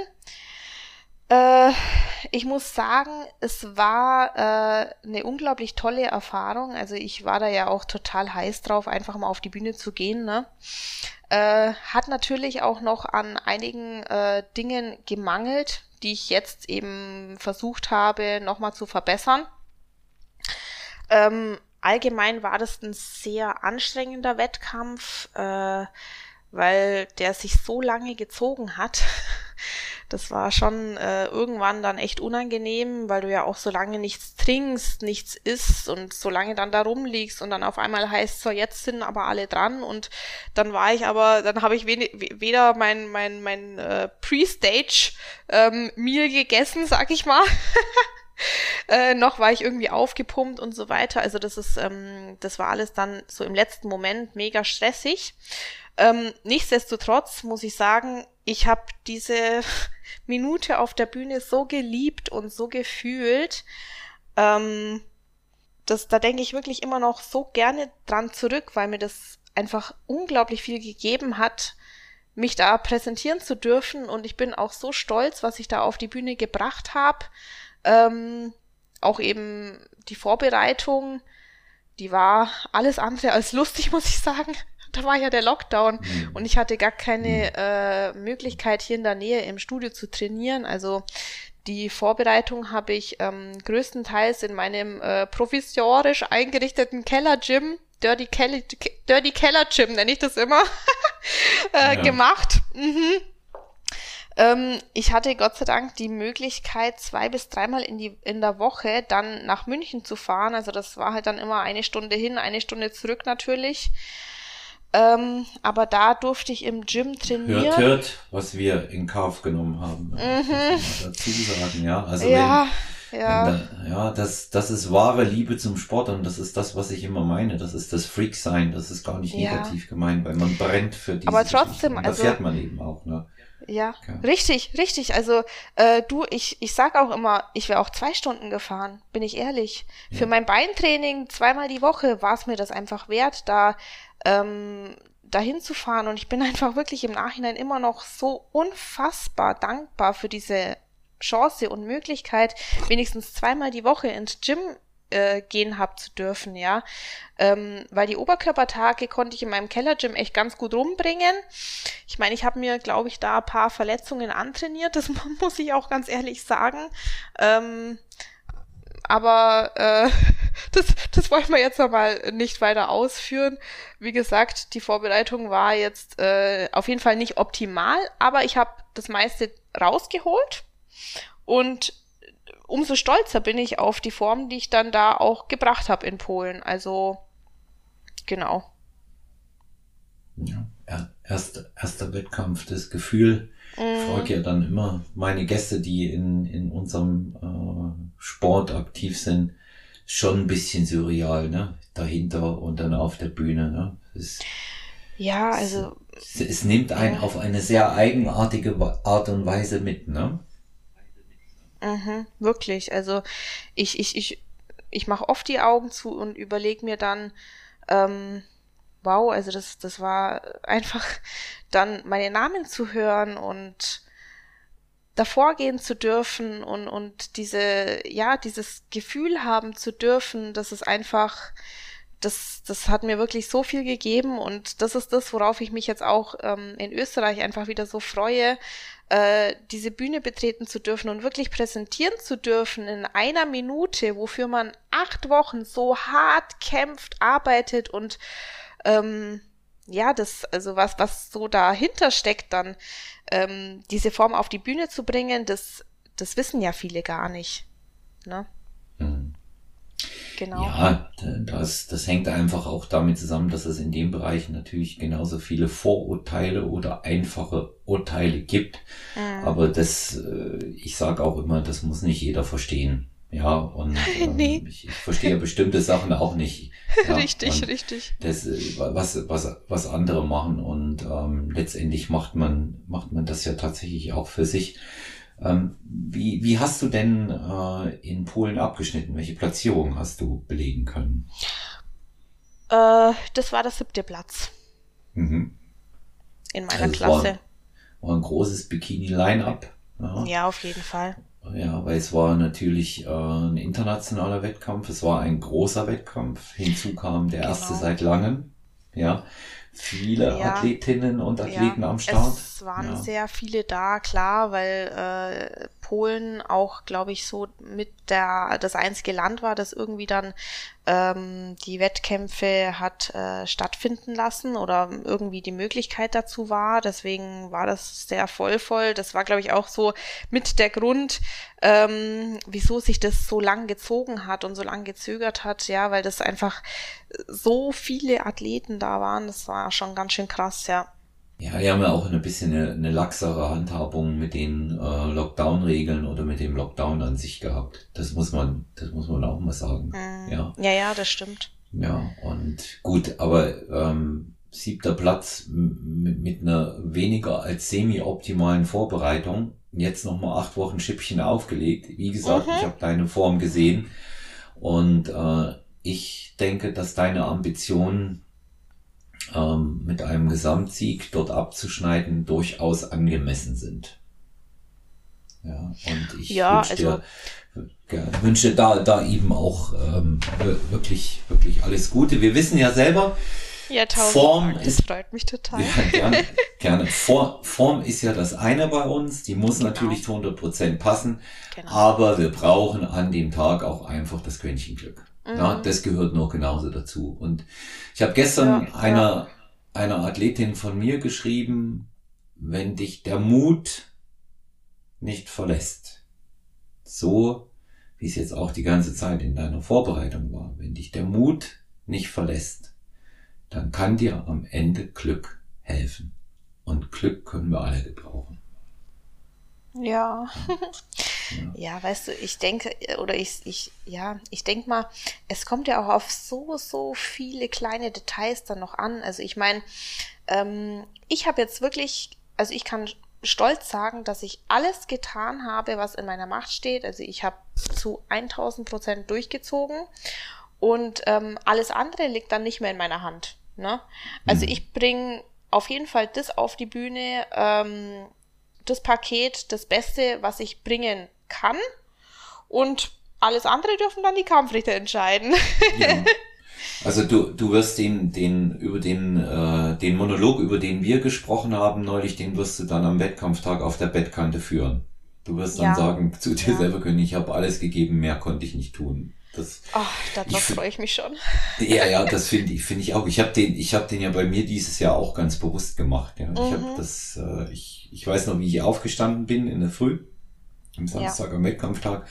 äh, ich muss sagen, es war äh, eine unglaublich tolle Erfahrung. Also ich war da ja auch total heiß drauf, einfach mal auf die Bühne zu gehen. Ne? Äh, hat natürlich auch noch an einigen äh, Dingen gemangelt, die ich jetzt eben versucht habe, nochmal zu verbessern. Ähm, allgemein war das ein sehr anstrengender Wettkampf, äh, weil der sich so lange gezogen hat. *laughs* Das war schon äh, irgendwann dann echt unangenehm, weil du ja auch so lange nichts trinkst, nichts isst und so lange dann da rumliegst und dann auf einmal heißt so, jetzt sind aber alle dran und dann war ich aber, dann habe ich weder mein, mein, mein äh, Pre-Stage ähm, gegessen, sag ich mal. *laughs* äh, noch war ich irgendwie aufgepumpt und so weiter. Also das ist, ähm, das war alles dann so im letzten Moment mega stressig. Ähm, nichtsdestotrotz muss ich sagen, ich habe diese *laughs* Minute auf der Bühne so geliebt und so gefühlt. Ähm, das, da denke ich wirklich immer noch so gerne dran zurück, weil mir das einfach unglaublich viel gegeben hat, mich da präsentieren zu dürfen. Und ich bin auch so stolz, was ich da auf die Bühne gebracht habe. Ähm, auch eben die Vorbereitung, die war alles andere als lustig, *laughs* muss ich sagen da war ja der Lockdown mhm. und ich hatte gar keine mhm. äh, Möglichkeit, hier in der Nähe im Studio zu trainieren. Also die Vorbereitung habe ich ähm, größtenteils in meinem äh, provisorisch eingerichteten Keller-Gym, Dirty, Kelly, Dirty Keller Gym nenne ich das immer, *laughs* äh, ja. gemacht. Mhm. Ähm, ich hatte Gott sei Dank die Möglichkeit, zwei bis dreimal in, die, in der Woche dann nach München zu fahren. Also das war halt dann immer eine Stunde hin, eine Stunde zurück natürlich. Ähm, aber da durfte ich im Gym trainieren. Hört, hört, was wir in Kauf genommen haben. Mhm. Dazu sagen, ja. Also ja, wenn, ja. Wenn da, ja, das, das ist wahre Liebe zum Sport und das ist das, was ich immer meine. Das ist das Freak-Sein. Das ist gar nicht ja. negativ gemeint, weil man brennt für diese Aber trotzdem, also. fährt man eben auch, ne? Ja, okay. richtig, richtig. Also äh, du, ich, ich sag auch immer, ich wäre auch zwei Stunden gefahren, bin ich ehrlich. Ja. Für mein Beintraining zweimal die Woche war es mir das einfach wert, da ähm, dahin zu fahren. Und ich bin *laughs* einfach wirklich im Nachhinein immer noch so unfassbar dankbar für diese Chance und Möglichkeit, wenigstens zweimal die Woche ins Gym äh, gehen hab zu dürfen, ja. Ähm, weil die Oberkörpertage konnte ich in meinem Kellergym echt ganz gut rumbringen. Ich meine, ich habe mir, glaube ich, da ein paar Verletzungen antrainiert, *laughs* das muss ich auch ganz ehrlich sagen. Ähm, aber äh, *laughs* das, das wollen wir jetzt nochmal nicht weiter ausführen. Wie gesagt, die Vorbereitung war jetzt äh, auf jeden Fall nicht optimal, aber ich habe das meiste rausgeholt und umso stolzer bin ich auf die Form, die ich dann da auch gebracht habe in Polen. Also genau. Ja, erster, erster Wettkampf, das Gefühl. Ich mhm. frage ja dann immer meine Gäste, die in, in unserem äh, Sport aktiv sind, schon ein bisschen surreal, ne? Dahinter und dann auf der Bühne, ne? Es, ja, also. Es, es nimmt einen ja. auf eine sehr eigenartige Art und Weise mit, ne? Mhm, wirklich. Also ich, ich, ich, ich mache oft die Augen zu und überlege mir dann, ähm, wow, also das, das war einfach dann meine Namen zu hören und davor gehen zu dürfen und, und diese, ja, dieses Gefühl haben zu dürfen, dass es einfach, das, das hat mir wirklich so viel gegeben und das ist das, worauf ich mich jetzt auch ähm, in Österreich einfach wieder so freue, äh, diese Bühne betreten zu dürfen und wirklich präsentieren zu dürfen in einer Minute, wofür man acht Wochen so hart kämpft, arbeitet und ähm, ja, das, also was, was so dahinter steckt, dann ähm, diese Form auf die Bühne zu bringen, das, das wissen ja viele gar nicht. Ne? Mhm. Genau. Ja, das, das hängt einfach auch damit zusammen, dass es in dem Bereich natürlich genauso viele Vorurteile oder einfache Urteile gibt. Mhm. Aber das, äh, ich sage auch immer, das muss nicht jeder verstehen. Ja, und *laughs* ähm, nee. ich, ich verstehe bestimmte Sachen auch nicht. *laughs* Ja, richtig, richtig. Das, äh, was, was, was andere machen und ähm, letztendlich macht man, macht man das ja tatsächlich auch für sich. Ähm, wie, wie hast du denn äh, in Polen abgeschnitten? Welche Platzierung hast du belegen können? Äh, das war der siebte Platz. Mhm. In meiner also Klasse. War, war, ein großes Bikini-Line-Up. Ja. ja, auf jeden Fall. Ja, weil es war natürlich äh, ein internationaler Wettkampf, es war ein großer Wettkampf. Hinzu kam der erste genau. seit langem. Ja, viele ja. Athletinnen und Athleten ja. am Start. Es waren ja. sehr viele da, klar, weil äh, Polen auch, glaube ich, so mit der das einzige Land war, das irgendwie dann ähm, die Wettkämpfe hat äh, stattfinden lassen oder irgendwie die Möglichkeit dazu war. Deswegen war das sehr vollvoll. Das war, glaube ich, auch so mit der Grund, ähm, wieso sich das so lang gezogen hat und so lang gezögert hat. Ja, weil das einfach so viele Athleten da waren. Das war schon ganz schön krass, ja. Ja, wir haben ja auch ein bisschen eine, eine laxere Handhabung mit den äh, Lockdown-Regeln oder mit dem Lockdown an sich gehabt. Das muss man, das muss man auch mal sagen. Mhm. Ja. ja, ja, das stimmt. Ja, und gut, aber ähm, siebter Platz mit einer weniger als semi-optimalen Vorbereitung. Jetzt nochmal acht Wochen Schippchen aufgelegt. Wie gesagt, mhm. ich habe deine Form gesehen und äh, ich denke, dass deine Ambitionen ähm, mit einem Gesamtsieg dort abzuschneiden durchaus angemessen sind. Ja, und ich ja, wünsche also, dir, wünsche da, da eben auch ähm, wirklich, wirklich alles Gute. Wir wissen ja selber, ja, Form Dank. ist, das freut mich total. Ja, gerne, *laughs* gerne. Form ist ja das eine bei uns, die muss genau. natürlich zu 100% passen, genau. aber wir brauchen an dem Tag auch einfach das Quäntchen Glück. Mhm. Ja, das gehört noch genauso dazu. Und ich habe gestern ja, einer, ja. einer Athletin von mir geschrieben, wenn dich der Mut nicht verlässt, so wie es jetzt auch die ganze Zeit in deiner Vorbereitung war, wenn dich der Mut nicht verlässt, dann kann dir am Ende Glück helfen. Und Glück können wir alle gebrauchen. Ja. *laughs* Ja, weißt du, ich denke, oder ich, ich, ja, ich denke mal, es kommt ja auch auf so, so viele kleine Details dann noch an. Also ich meine, ähm, ich habe jetzt wirklich, also ich kann stolz sagen, dass ich alles getan habe, was in meiner Macht steht. Also ich habe zu 1000 Prozent durchgezogen und ähm, alles andere liegt dann nicht mehr in meiner Hand. Ne? Also mhm. ich bringe auf jeden Fall das auf die Bühne, ähm, das Paket, das Beste, was ich bringen kann. Und alles andere dürfen dann die Kampfrichter entscheiden. Ja. *laughs* Also du, du wirst den, den, über den, äh, den Monolog, über den wir gesprochen haben neulich, den wirst du dann am Wettkampftag auf der Bettkante führen. Du wirst dann ja. sagen zu dir ja. selber können, ich habe alles gegeben, mehr konnte ich nicht tun. Das, Ach, darauf freue ich mich schon. Ja, ja, das finde ich, finde ich auch. Ich habe den, ich habe den ja bei mir dieses Jahr auch ganz bewusst gemacht. Ja. Mhm. Ich habe das, äh, ich, ich weiß noch, wie ich aufgestanden bin in der Früh am Samstag ja. am Wettkampftag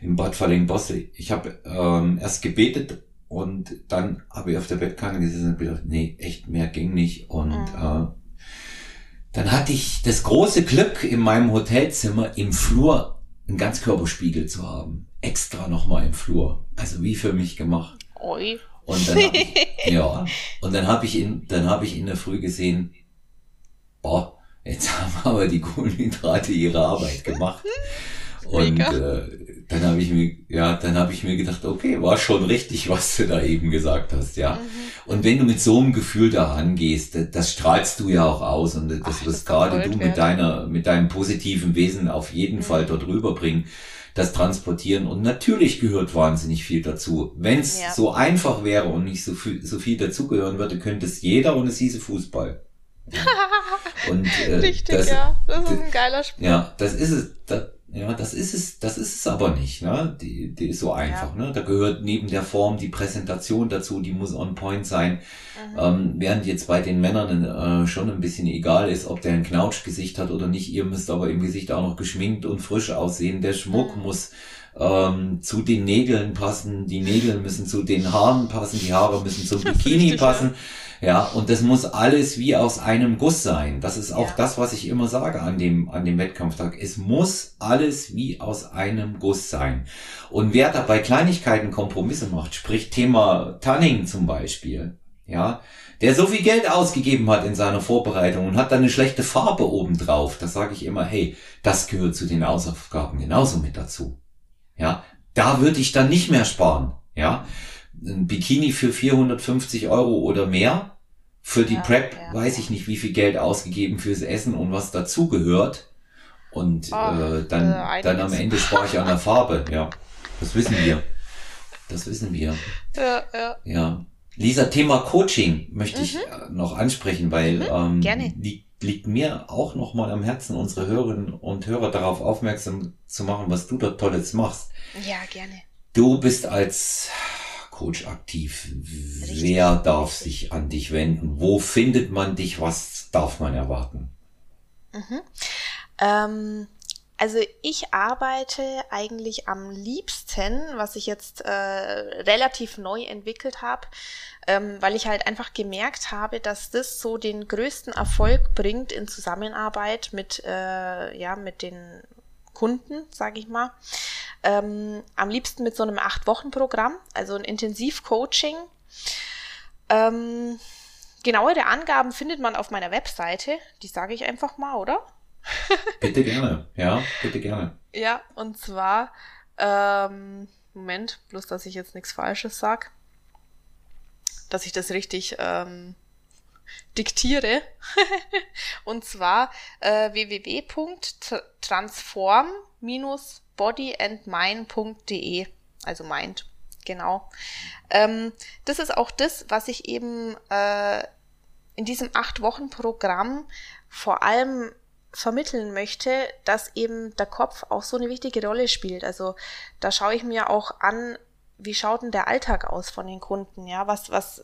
in Bad Falling-Bosse. Ich habe ähm, erst gebetet und dann habe ich auf der Bettkante gesessen und gedacht, nee, echt mehr ging nicht. Und mhm. äh, dann hatte ich das große Glück, in meinem Hotelzimmer im Flur einen Ganzkörperspiegel zu haben. Extra nochmal im Flur. Also wie für mich gemacht. Oi. Und dann hab ich, *laughs* ja, und dann habe ich in, dann habe ich in der Früh gesehen, boah, Jetzt *laughs* haben aber die Kohlenhydrate ihre Arbeit gemacht. Und äh, dann habe ich mir, ja, dann habe ich mir gedacht, okay, war schon richtig, *laughs* was du da eben gesagt hast, ja. Mhm. Und wenn du mit so einem Gefühl da rangehst, das strahlst du ja auch aus und das wirst gerade du mit deiner, mit deinem positiven Wesen auf jeden mhm. Fall dort rüberbringen, das transportieren. Und natürlich gehört wahnsinnig viel dazu. Wenn es ja. so einfach wäre und nicht so viel, so viel dazugehören würde, könnte es jeder und es hieße Fußball. *laughs* Und, äh, Richtig, das, ja. Das ist ein geiler Spiel. Ja, das ist es. Da, ja, das ist es, das ist es aber nicht, ne? Die, die ist so einfach, ja. ne? Da gehört neben der Form die Präsentation dazu, die muss on point sein. Mhm. Ähm, während jetzt bei den Männern äh, schon ein bisschen egal ist, ob der ein Knautschgesicht hat oder nicht. Ihr müsst aber im Gesicht auch noch geschminkt und frisch aussehen. Der Schmuck mhm. muss ähm, zu den Nägeln passen, die Nägel müssen zu den Haaren passen, die Haare müssen zum *laughs* Bikini passen. Ja. Ja, und das muss alles wie aus einem Guss sein. Das ist auch ja. das, was ich immer sage an dem, an dem Wettkampftag. Es muss alles wie aus einem Guss sein. Und wer da bei Kleinigkeiten Kompromisse macht, sprich Thema Tanning zum Beispiel, ja, der so viel Geld ausgegeben hat in seiner Vorbereitung und hat dann eine schlechte Farbe obendrauf, da sage ich immer, hey, das gehört zu den Hausaufgaben genauso mit dazu. Ja, da würde ich dann nicht mehr sparen. Ja, ein Bikini für 450 Euro oder mehr, für die ja, Prep ja. weiß ich nicht, wie viel Geld ausgegeben fürs Essen und was dazugehört. Und oh, äh, dann, äh, dann am Ende spare ich an der Farbe. Ja, das wissen wir. Das wissen wir. Ja, ja. Ja. Lisa, Thema Coaching möchte ich mhm. noch ansprechen, weil mhm, ähm, gerne. Liegt, liegt mir auch noch mal am Herzen, unsere Hörerinnen und Hörer darauf aufmerksam zu machen, was du da Tolles machst. Ja, gerne. Du bist als Coach aktiv. Richtig. Wer darf sich an dich wenden? Wo findet man dich? Was darf man erwarten? Mhm. Ähm, also ich arbeite eigentlich am liebsten, was ich jetzt äh, relativ neu entwickelt habe, ähm, weil ich halt einfach gemerkt habe, dass das so den größten Erfolg bringt in Zusammenarbeit mit äh, ja mit den Kunden, sage ich mal. Ähm, am liebsten mit so einem acht Wochen Programm, also ein Intensivcoaching. Ähm, genauere Angaben findet man auf meiner Webseite, die sage ich einfach mal, oder? *laughs* bitte gerne, ja, bitte gerne. Ja, und zwar, ähm, Moment, bloß dass ich jetzt nichts Falsches sag, dass ich das richtig ähm, diktiere. *laughs* und zwar äh, www.transform-bodyandmind.de, also Mind, genau. Ähm, das ist auch das, was ich eben äh, in diesem acht Wochen Programm vor allem vermitteln möchte, dass eben der Kopf auch so eine wichtige Rolle spielt. Also da schaue ich mir auch an, wie schaut denn der Alltag aus von den Kunden? Ja, was, was,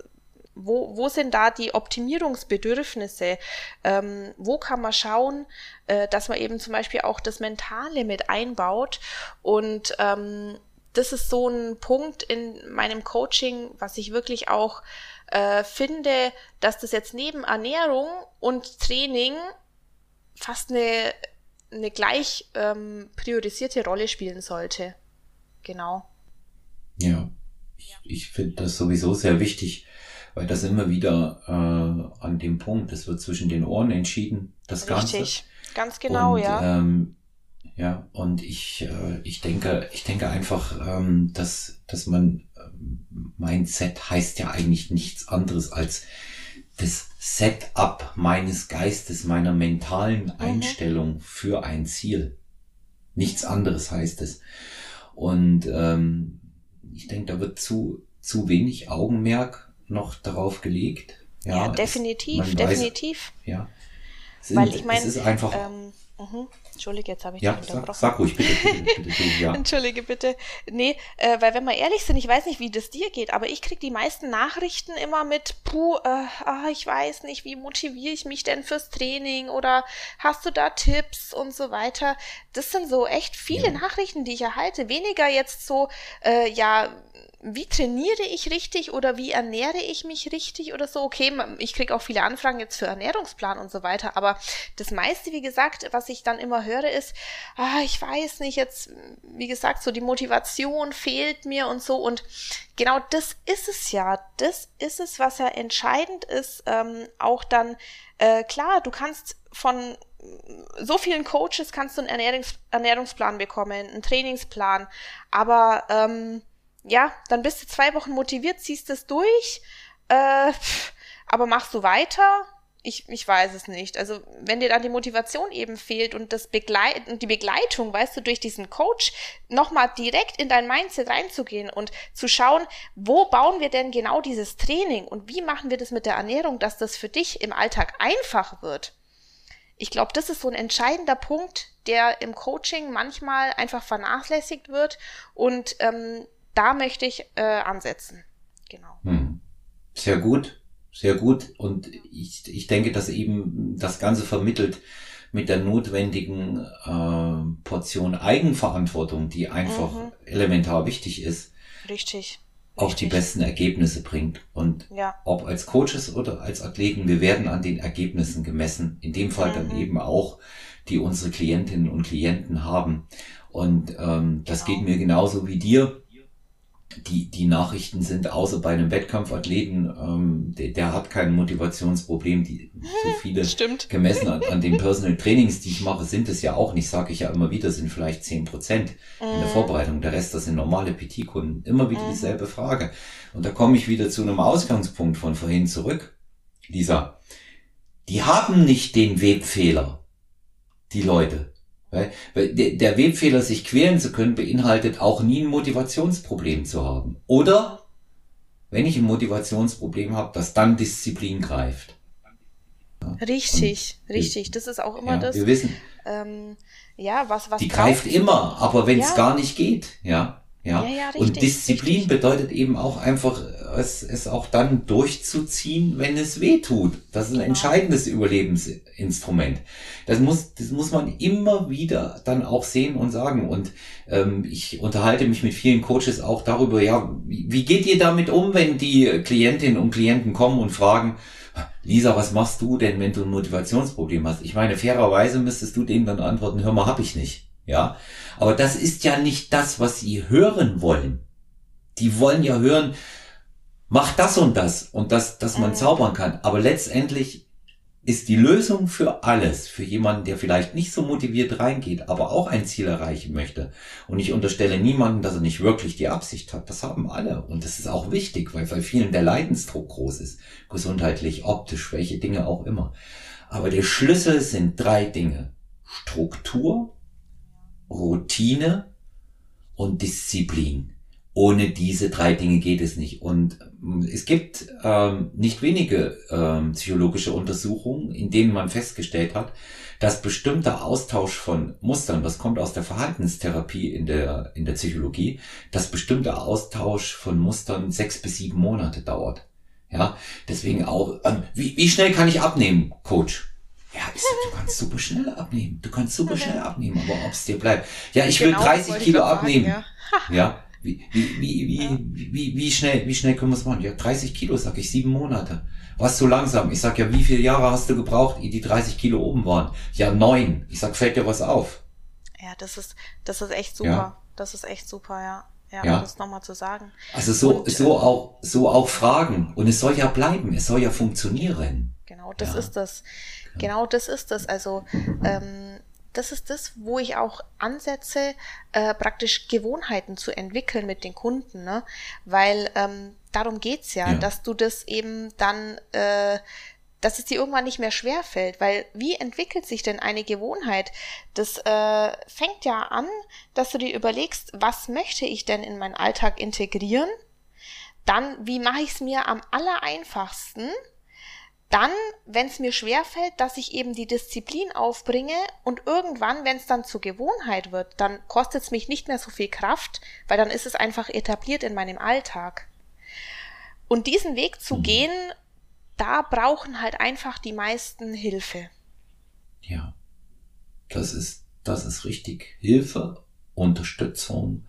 wo, wo sind da die Optimierungsbedürfnisse? Ähm, wo kann man schauen, äh, dass man eben zum Beispiel auch das Mentale mit einbaut? Und ähm, das ist so ein Punkt in meinem Coaching, was ich wirklich auch äh, finde, dass das jetzt neben Ernährung und Training fast eine, eine gleich ähm, priorisierte Rolle spielen sollte. Genau. Ja, ich, ich finde das sowieso sehr wichtig, weil das immer wieder äh, an dem Punkt, es wird zwischen den Ohren entschieden, das Richtig. Ganze. Richtig, ganz genau, und, ja. Ähm, ja, und ich, äh, ich denke, ich denke einfach, ähm, dass, dass man, äh, Mindset heißt ja eigentlich nichts anderes als das Setup meines Geistes, meiner mentalen mhm. Einstellung für ein Ziel. Nichts anderes heißt es. Und ähm, ich denke, da wird zu, zu wenig Augenmerk noch darauf gelegt. Ja, ja definitiv, es, definitiv. Weiß, ja. Sind, Weil ich meine, es ist einfach. Ähm, Mhm. Entschuldige, jetzt habe ich ja, dich unterbrochen. Sag, sag ruhig, bitte, *laughs* bitte, bitte, ja. Entschuldige, bitte. Nee, äh, weil wenn wir ehrlich sind, ich weiß nicht, wie das dir geht, aber ich kriege die meisten Nachrichten immer mit, puh, äh, ah, ich weiß nicht, wie motiviere ich mich denn fürs Training oder hast du da Tipps und so weiter. Das sind so echt viele ja. Nachrichten, die ich erhalte. Weniger jetzt so, äh, ja, wie trainiere ich richtig oder wie ernähre ich mich richtig oder so. Okay, ich kriege auch viele Anfragen jetzt für Ernährungsplan und so weiter, aber das meiste, wie gesagt, was ich dann immer höre, ist, ah, ich weiß nicht, jetzt, wie gesagt, so die Motivation fehlt mir und so und genau das ist es ja, das ist es, was ja entscheidend ist, ähm, auch dann, äh, klar, du kannst von so vielen Coaches kannst du einen Ernährungs Ernährungsplan bekommen, einen Trainingsplan, aber ähm, ja, dann bist du zwei Wochen motiviert, ziehst es durch, äh, aber machst du weiter? Ich, ich weiß es nicht. Also, wenn dir dann die Motivation eben fehlt und das Begleit und die Begleitung, weißt du, durch diesen Coach nochmal direkt in dein Mindset reinzugehen und zu schauen, wo bauen wir denn genau dieses Training und wie machen wir das mit der Ernährung, dass das für dich im Alltag einfach wird. Ich glaube, das ist so ein entscheidender Punkt, der im Coaching manchmal einfach vernachlässigt wird und ähm, da möchte ich äh, ansetzen. Genau. Hm. Sehr gut, sehr gut. Und ich, ich denke, dass eben das Ganze vermittelt mit der notwendigen äh, Portion Eigenverantwortung, die einfach mhm. elementar wichtig ist. Richtig. Auch die besten Ergebnisse bringt. Und ja. ob als Coaches oder als Athleten, wir werden an den Ergebnissen gemessen. In dem Fall mhm. dann eben auch, die unsere Klientinnen und Klienten haben. Und ähm, das genau. geht mir genauso wie dir die, die Nachrichten sind, außer bei einem Wettkampfathleten, ähm, der, der hat kein Motivationsproblem. Die, so *laughs* viele Stimmt. gemessen an, an den Personal Trainings, die ich mache, sind es ja auch nicht, sage ich ja immer wieder, sind vielleicht zehn Prozent in der mhm. Vorbereitung. Der Rest, das sind normale PT-Kunden. Immer wieder mm. dieselbe Frage. Und da komme ich wieder zu einem Ausgangspunkt von vorhin zurück. Lisa, die haben nicht den Webfehler, die Leute. Weil, weil der Webfehler, sich quälen zu können, beinhaltet auch nie ein Motivationsproblem zu haben. Oder wenn ich ein Motivationsproblem habe, dass dann Disziplin greift. Ja. Richtig, richtig. Das ist auch immer ja, das. Wir wissen, ähm, ja, was, was die greift immer, aber wenn es ja. gar nicht geht, ja. Ja, ja, ja richtig, und Disziplin richtig. bedeutet eben auch einfach, es, es auch dann durchzuziehen, wenn es weh tut. Das ist ein Genau. entscheidendes Überlebensinstrument. Das muss, das muss man immer wieder dann auch sehen und sagen. Und ähm, ich unterhalte mich mit vielen Coaches auch darüber, ja, wie, wie geht ihr damit um, wenn die Klientinnen und Klienten kommen und fragen, Lisa, was machst du denn, wenn du ein Motivationsproblem hast? Ich meine, fairerweise müsstest du denen dann antworten, hör mal, hab ich nicht. Ja, aber das ist ja nicht das, was sie hören wollen. Die wollen ja hören, mach das und das und das, dass man Mhm. zaubern kann. Aber letztendlich ist die Lösung für alles, für jemanden, der vielleicht nicht so motiviert reingeht, aber auch ein Ziel erreichen möchte. Und ich unterstelle niemanden, dass er nicht wirklich die Absicht hat. Das haben alle. Und das ist auch wichtig, weil bei vielen der Leidensdruck groß ist. Gesundheitlich, optisch, welche Dinge auch immer. Aber der Schlüssel sind drei Dinge. Struktur, Routine und Disziplin. Ohne diese drei Dinge geht es nicht. Und ähm, es gibt ähm, nicht wenige ähm, psychologische Untersuchungen, in denen man festgestellt hat, dass bestimmter Austausch von Mustern, das kommt aus der Verhaltenstherapie in der, in der Psychologie, dass bestimmter Austausch von Mustern sechs bis sieben Monate dauert. Ja, deswegen auch, ähm, wie, wie schnell kann ich abnehmen, Coach? Ja, ich sag, du kannst super schnell abnehmen. Du kannst super schnell *laughs* abnehmen, aber ob es dir bleibt. Ja, ich will Genau, das 30 wollte ich Kilo grad sagen, abnehmen. ja. *laughs* Ja, wie, wie, wie, wie, wie, wie schnell, wie schnell können wir es machen? Ja, 30 Kilo, sag ich, sieben Monate. Was so langsam? Ich sag ja, wie viele Jahre hast du gebraucht, ehe die 30 Kilo oben waren? Ja, neun. Ich sag, fällt dir was auf? Ja, das ist, das ist echt super. Ja. Das ist echt super, ja. Ja, Ja. um das nochmal zu sagen. Also so, Und, so auch, so auch Fragen. Und es soll ja bleiben, es soll ja funktionieren. Genau, das Ja. ist das. Genau das ist das. Also, ähm, das ist das, wo ich auch ansetze, äh, praktisch Gewohnheiten zu entwickeln mit den Kunden, ne? Weil ähm, darum geht's ja, Ja. dass du das eben dann, äh, dass es dir irgendwann nicht mehr schwer fällt, weil wie entwickelt sich denn eine Gewohnheit? Das äh, fängt ja an, dass du dir überlegst, was möchte ich denn in meinen Alltag integrieren? Dann, wie mache ich es mir am allereinfachsten? Dann, wenn es mir schwerfällt, dass ich eben die Disziplin aufbringe und irgendwann, wenn es dann zur Gewohnheit wird, dann kostet es mich nicht mehr so viel Kraft, weil dann ist es einfach etabliert in meinem Alltag. Und diesen Weg zu Mhm. gehen, da brauchen halt einfach die meisten Hilfe. Ja. Das ist, das ist richtig. Hilfe, Unterstützung.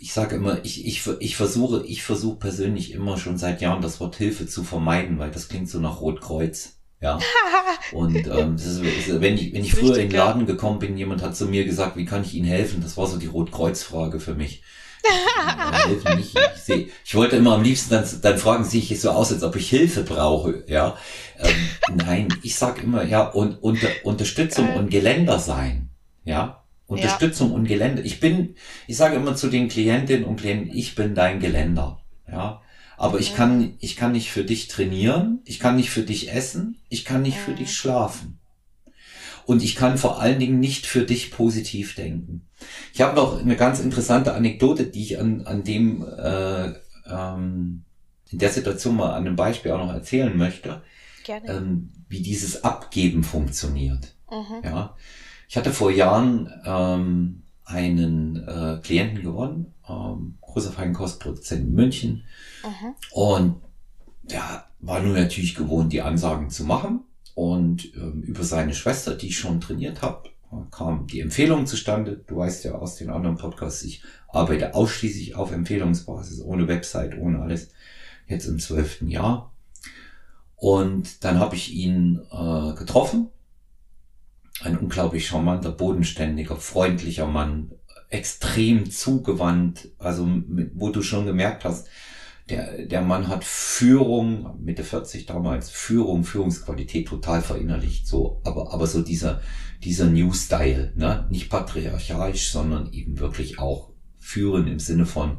Ich sage immer, ich, ich, ich versuche, ich versuche persönlich immer schon seit Jahren das Wort Hilfe zu vermeiden, weil das klingt so nach Rotkreuz. Ja. *laughs* Und ähm, ist, wenn ich, wenn ich früher Richtig, in den. Laden gekommen bin, jemand hat zu mir gesagt, wie kann ich Ihnen helfen? Das war so die Rotkreuz-Frage für mich. *laughs* Helfen nicht. Ich, seh, ich wollte immer am liebsten dann, dann fragen, sehe ich so aus, als ob ich Hilfe brauche. Ja, ähm, nein, ich sag immer, ja, und unter, Unterstützung und Geländer sein. Ja, Unterstützung und Geländer. Ich bin, ich sage immer zu den Klientinnen und Klienten, ich bin dein Geländer. Ja, aber ich kann, ich kann nicht für dich trainieren, ich kann nicht für dich essen, ich kann nicht für Mhm. dich schlafen. Und ich kann vor allen Dingen nicht für dich positiv denken. Ich habe noch eine ganz interessante Anekdote, die ich an, an dem, äh, ähm, in der Situation mal an einem Beispiel auch noch erzählen möchte, Gerne. ähm, wie dieses Abgeben funktioniert. Mhm. Ja, ich hatte vor Jahren ähm, einen äh, Klienten gewonnen, ähm, großer Feinkostproduzent in München, Mhm. und der war nun natürlich gewohnt, die Ansagen zu machen. Und ähm, über seine Schwester, die ich schon trainiert habe, kam die Empfehlung zustande. Du weißt ja aus den anderen Podcasts, ich arbeite ausschließlich auf Empfehlungsbasis, ohne Website, ohne alles. Jetzt im zwölften Jahr. Und dann habe ich ihn äh, getroffen. Ein unglaublich charmanter, bodenständiger, freundlicher Mann, extrem zugewandt, also wo du schon gemerkt hast, der, der Mann hat Führung, Mitte 40 damals, Führung, Führungsqualität total verinnerlicht, so, aber, aber so dieser, dieser New Style, ne, nicht patriarchalisch, sondern eben wirklich auch führen im Sinne von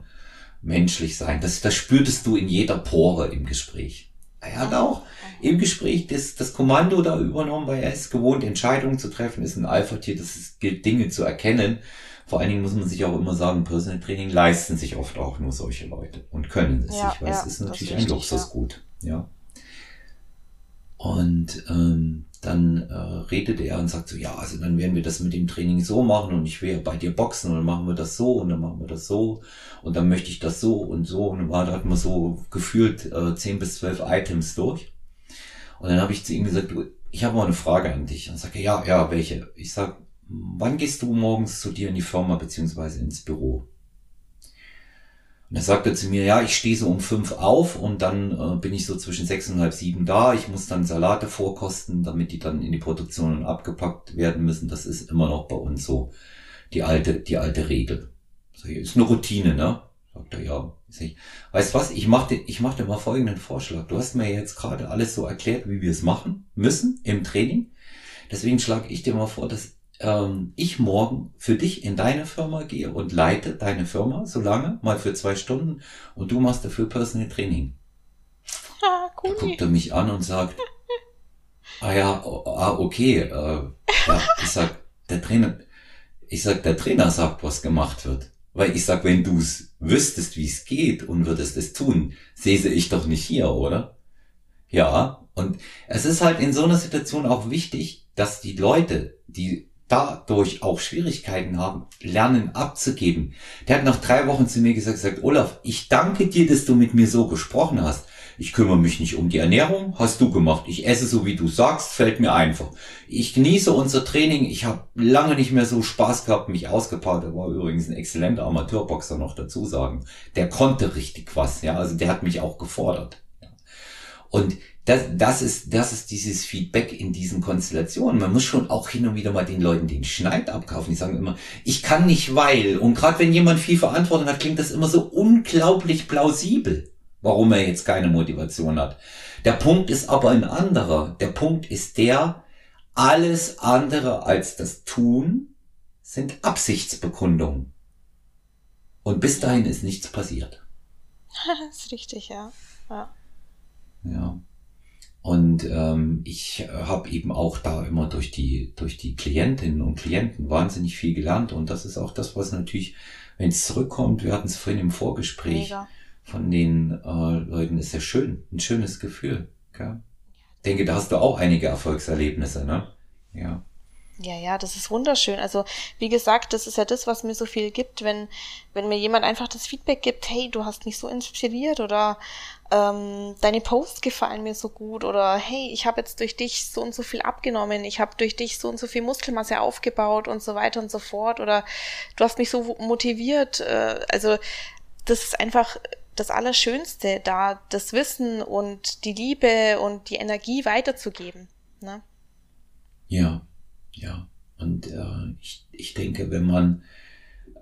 menschlich sein. Das, das spürtest du in jeder Pore im Gespräch. Er hat auch im Gespräch das, das Kommando da übernommen, weil er ist gewohnt, Entscheidungen zu treffen, ist ein Alpha-Tier, das ist, gilt Dinge zu erkennen, Vor allen Dingen muss man sich auch immer sagen, Personal Training leisten sich oft auch nur solche Leute und können es Ja, sich, weil ja, es ist natürlich ist ein richtig, Luxusgut. Ja. Und ähm, dann äh, redet er und sagt so, ja, also dann werden wir das mit dem Training so machen und ich will ja bei dir boxen und dann machen wir das so und dann machen wir das so und dann möchte ich das so und so und war, da hat man so gefühlt äh, 10 bis 12 Items durch. Und dann habe ich zu ihm gesagt, du, ich habe mal eine Frage an dich. Und dann sagt er, ja, ja, welche? Ich sag, wann gehst du morgens zu dir in die Firma beziehungsweise ins Büro? Und er sagte zu mir, ja, ich stehe so um fünf auf und dann äh, bin ich so zwischen sechs und halb sieben da. Ich muss dann Salate vorkosten, damit die dann in die Produktion abgepackt werden müssen. Das ist immer noch bei uns so die alte, die alte Regel. So, ist eine Routine, ne? Sagt er, ja. Weißt was, ich mache dir, ich mach dir mal folgenden Vorschlag. Du hast mir jetzt gerade alles so erklärt, wie wir es machen müssen im Training. Deswegen schlage ich dir mal vor, dass ähm, ich morgen für dich in deine Firma gehe und leite deine Firma so lange, mal für zwei Stunden, und du machst dafür Personal Training. Ah, Da cool. guckt er mich an und sagt, ah ja, ah, okay, äh, ja, ich sag, der Trainer, ich sag, der Trainer sagt, was gemacht wird. Weil ich sag, wenn du es wüsstest, wie es geht und würdest es tun, säße ich doch nicht hier, oder? Ja, und es ist halt in so einer Situation auch wichtig, dass die Leute, die dadurch auch Schwierigkeiten haben, lernen abzugeben. Der hat nach drei Wochen zu mir gesagt, gesagt, Olaf, ich danke dir, dass du mit mir so gesprochen hast. Ich kümmere mich nicht um die Ernährung, hast du gemacht. Ich esse so, wie du sagst, fällt mir einfach. Ich genieße unser Training. Ich habe lange nicht mehr so Spaß gehabt, mich ausgepaart. Er war übrigens ein exzellenter Amateurboxer, noch dazu sagen. Der konnte richtig was, ja. Also der hat mich auch gefordert. Und das, das ist, das ist dieses Feedback in diesen Konstellationen. Man muss schon auch hin und wieder mal den Leuten den Schneid abkaufen. Die sagen immer, ich kann nicht, weil. Und gerade wenn jemand viel Verantwortung hat, klingt das immer so unglaublich plausibel, warum er jetzt keine Motivation hat. Der Punkt ist aber ein anderer. Der Punkt ist der, alles andere als das Tun sind Absichtsbekundungen. Und bis dahin ist nichts passiert. *laughs* Das ist richtig, ja. ja. Ja. Und ähm, ich habe eben auch da immer durch die durch die Klientinnen und Klienten wahnsinnig viel gelernt und das ist auch das, was natürlich, wenn es zurückkommt, wir hatten es vorhin im Vorgespräch Mega. von den äh, Leuten, ist ja schön, ein schönes Gefühl. Gell? Ich denke, da hast du auch einige Erfolgserlebnisse, ne? Ja. Ja, ja, das ist wunderschön. Also, wie gesagt, das ist ja das, was mir so viel gibt, wenn, wenn mir jemand einfach das Feedback gibt, hey, du hast mich so inspiriert oder ähm, deine Posts gefallen mir so gut oder hey, ich habe jetzt durch dich so und so viel abgenommen, ich habe durch dich so und so viel Muskelmasse aufgebaut und so weiter und so fort oder du hast mich so motiviert. Äh, also, das ist einfach das Allerschönste, da das Wissen und die Liebe und die Energie weiterzugeben. Ne? Ja, ja. Und äh, ich, ich denke, wenn man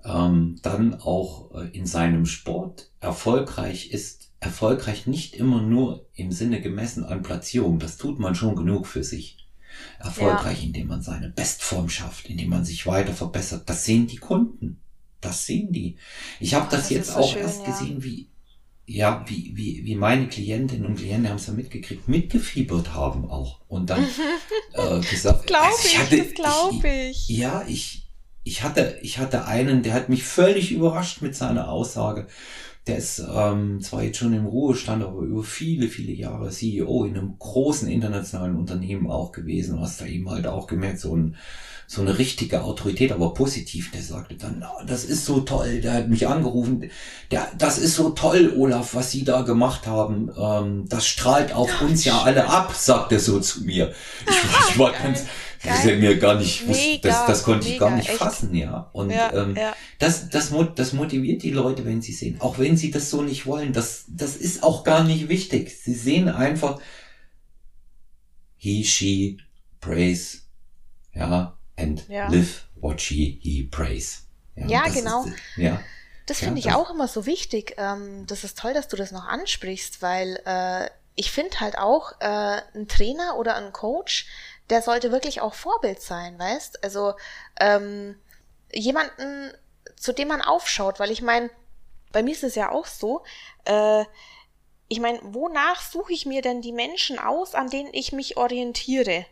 ähm, dann auch äh, in seinem Sport erfolgreich ist, erfolgreich nicht immer nur im Sinne gemessen an Platzierung, das tut man schon genug für sich. Erfolgreich, indem man seine Bestform schafft, indem man sich weiter verbessert. Das sehen die Kunden. Das sehen die. Ich habe das, das jetzt so auch schön, erst ja. gesehen, wie ja, wie, wie, wie meine Klientinnen und Klienten haben es ja mitgekriegt, mitgefiebert haben auch. Und dann *laughs* äh, gesagt, Glaube also ich, hatte- das glaube ich. ja, ich, ich hatte, ich hatte einen, der hat mich völlig überrascht mit seiner Aussage. Der ist ähm, zwar jetzt schon im Ruhestand, aber über viele, viele Jahre CEO in einem großen internationalen Unternehmen auch gewesen. Und hast da eben halt auch gemerkt, so, ein, so eine richtige Autorität, aber positiv. Der sagte dann, "Na, das ist so toll. Der hat mich angerufen. Der, das ist so toll, Olaf, was Sie da gemacht haben. Ähm, das strahlt auf uns ja alle ab, sagt er so zu mir. Ich, ich war *laughs* ganz, das ist ja mir gar nicht, Mega, das, das konnte ich gar mega, nicht echt. fassen, ja. Und ja, ähm, ja. das, das, das motiviert die Leute, wenn sie sehen. Auch wenn sie das so nicht wollen. Das, das ist auch gar nicht wichtig. Sie sehen einfach, he, she, praise, ja, and Ja. live what she, he, praise. Ja, das genau. Ist, ja, Das Ja, finde ich das- auch immer so wichtig. Ähm, das ist toll, dass du das noch ansprichst, weil äh, ich finde halt auch, äh, ein Trainer oder ein Coach, der sollte wirklich auch Vorbild sein, weißt? Also ähm, jemanden, zu dem man aufschaut, weil ich meine, bei mir ist es ja auch so, äh, ich meine, wonach suche ich mir denn die Menschen aus, an denen ich mich orientiere?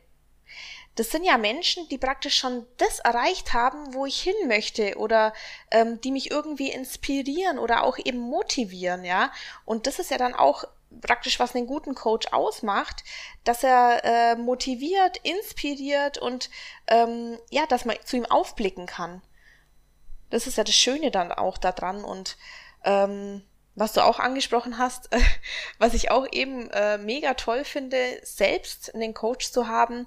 das sind ja Menschen, die praktisch schon das erreicht haben, wo ich hin möchte oder ähm, die mich irgendwie inspirieren oder auch eben motivieren, ja. Und das ist ja dann auch praktisch, was einen guten Coach ausmacht, dass er äh, motiviert, inspiriert und ähm, ja, dass man zu ihm aufblicken kann. Das ist ja das Schöne dann auch daran und ähm, was du auch angesprochen hast, *laughs* was ich auch eben äh, mega toll finde, selbst einen Coach zu haben,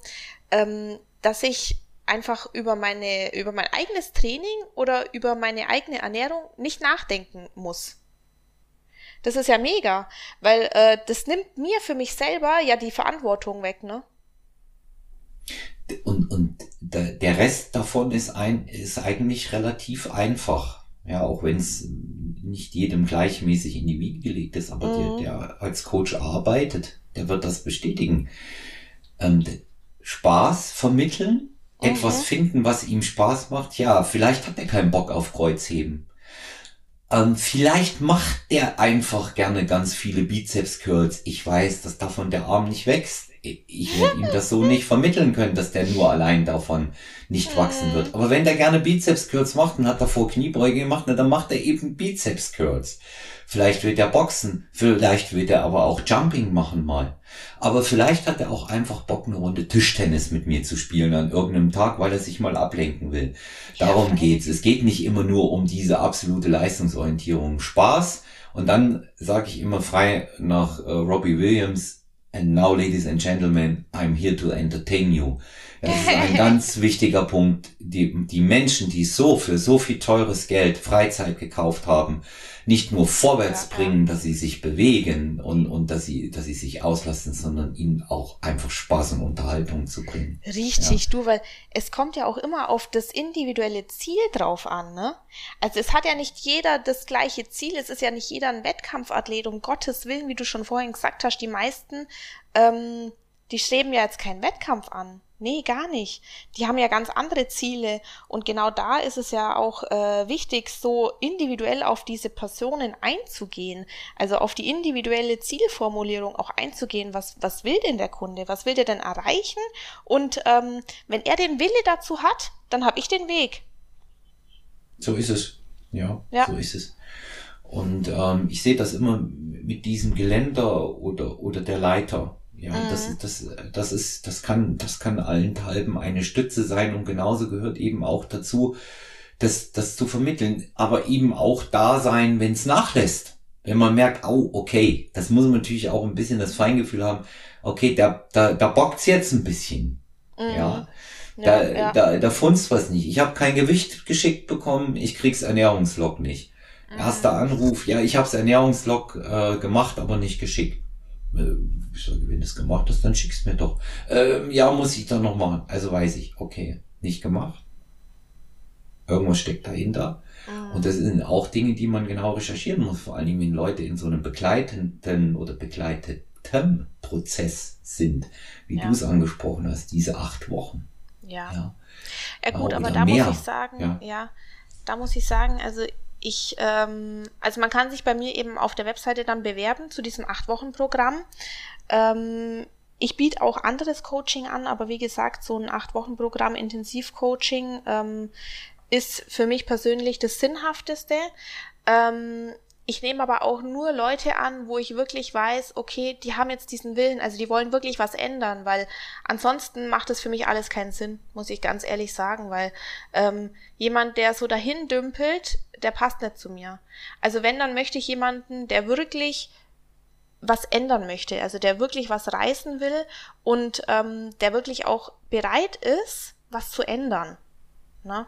ähm, dass ich einfach über meine, über mein eigenes Training oder über meine eigene Ernährung nicht nachdenken muss. Das ist ja mega, weil äh, das nimmt mir für mich selber ja die Verantwortung weg, ne? Und, und der Rest davon ist ein, ist eigentlich relativ einfach. Ja, auch wenn es nicht jedem gleichmäßig in die Wiege gelegt ist, aber mhm. der, der als Coach arbeitet, der wird das bestätigen. Ähm, Spaß vermitteln, mhm. etwas finden, was ihm Spaß macht. Ja, vielleicht hat er keinen Bock auf Kreuzheben. Ähm, vielleicht macht der einfach gerne ganz viele Bizeps Curls. Ich weiß, dass davon der Arm nicht wächst ich werde ihm das so nicht vermitteln können, dass der nur allein davon nicht wachsen wird. Aber wenn der gerne Bizeps Curls macht und hat davor Kniebeuge gemacht, na, dann macht er eben Bizeps Curls. Vielleicht wird er boxen, vielleicht wird er aber auch Jumping machen mal. Aber vielleicht hat er auch einfach Bock, eine Runde Tischtennis mit mir zu spielen an irgendeinem Tag, weil er sich mal ablenken will. Darum geht's. Es geht nicht immer nur um diese absolute Leistungsorientierung. Spaß. Und dann sage ich immer frei nach äh, Robbie Williams, And now, ladies and gentlemen, I'm here to entertain you. Das ist ein ganz wichtiger Punkt. Die, die Menschen, die so für so viel teures Geld Freizeit gekauft haben, nicht nur vorwärts bringen, dass sie sich bewegen und, und dass sie, dass sie sich auslassen, sondern ihnen auch einfach Spaß und Unterhaltung zu bringen. Richtig, ja. du, weil es kommt ja auch immer auf das individuelle Ziel drauf an, ne? Also es hat ja nicht jeder das gleiche Ziel, es ist ja nicht jeder ein Wettkampfathlet, um Gottes Willen, wie du schon vorhin gesagt hast, die meisten, ähm, die streben ja jetzt keinen Wettkampf an. Nee, gar nicht. Die haben ja ganz andere Ziele. Und genau da ist es ja auch äh, wichtig, so individuell auf diese Personen einzugehen. Also auf die individuelle Zielformulierung auch einzugehen. Was, was will denn der Kunde? Was will der denn erreichen? Und ähm, wenn er den Wille dazu hat, dann habe ich den Weg. So ist es. Ja, ja. so ist es. Und ähm, ich sehe das immer mit diesem Geländer oder, oder der Leiter. Ja, mhm. das, das, das ist, das kann, das kann allenthalben eine Stütze sein und genauso gehört eben auch dazu, das, das zu vermitteln, aber eben auch da sein, wenn es nachlässt. Wenn man merkt, oh, okay, das muss man natürlich auch ein bisschen das Feingefühl haben, okay, da, da, da bockt's jetzt ein bisschen. Mhm. Ja. Da, ja, ja. da, da funzt was nicht. Ich habe kein Gewicht geschickt bekommen, ich krieg's Ernährungslog nicht. Mhm. Erster Anruf, ja, ich hab's Ernährungslog äh, gemacht, aber nicht geschickt äh, wenn du es gemacht hast, dann schickst mir doch. Ähm, ja, muss ich dann noch machen. Also weiß ich, okay, nicht gemacht. Irgendwas steckt dahinter. Mhm. Und das sind auch Dinge, die man genau recherchieren muss, vor allem wenn Leute in so einem begleitenden oder begleiteten Prozess sind, wie ja. du es angesprochen hast, diese acht Wochen. Ja. Ja, ja gut, aber da mehr. muss ich sagen, ja. ja, da muss ich sagen, also ich, ähm, also man kann sich bei mir eben auf der Webseite dann bewerben zu diesem Acht-Wochen-Programm. Ähm, ich biete auch anderes Coaching an, aber wie gesagt, so ein Acht-Wochen-Programm Intensivcoaching ähm, ist für mich persönlich das Sinnhafteste. Ähm, ich nehme aber auch nur Leute an, wo ich wirklich weiß, okay, die haben jetzt diesen Willen, also die wollen wirklich was ändern, weil ansonsten macht es für mich alles keinen Sinn, muss ich ganz ehrlich sagen, weil ähm, jemand, der so dahin dümpelt, der passt nicht zu mir. Also wenn, dann möchte ich jemanden, der wirklich was ändern möchte, also der wirklich was reißen will und ähm, der wirklich auch bereit ist, was zu ändern. Ne?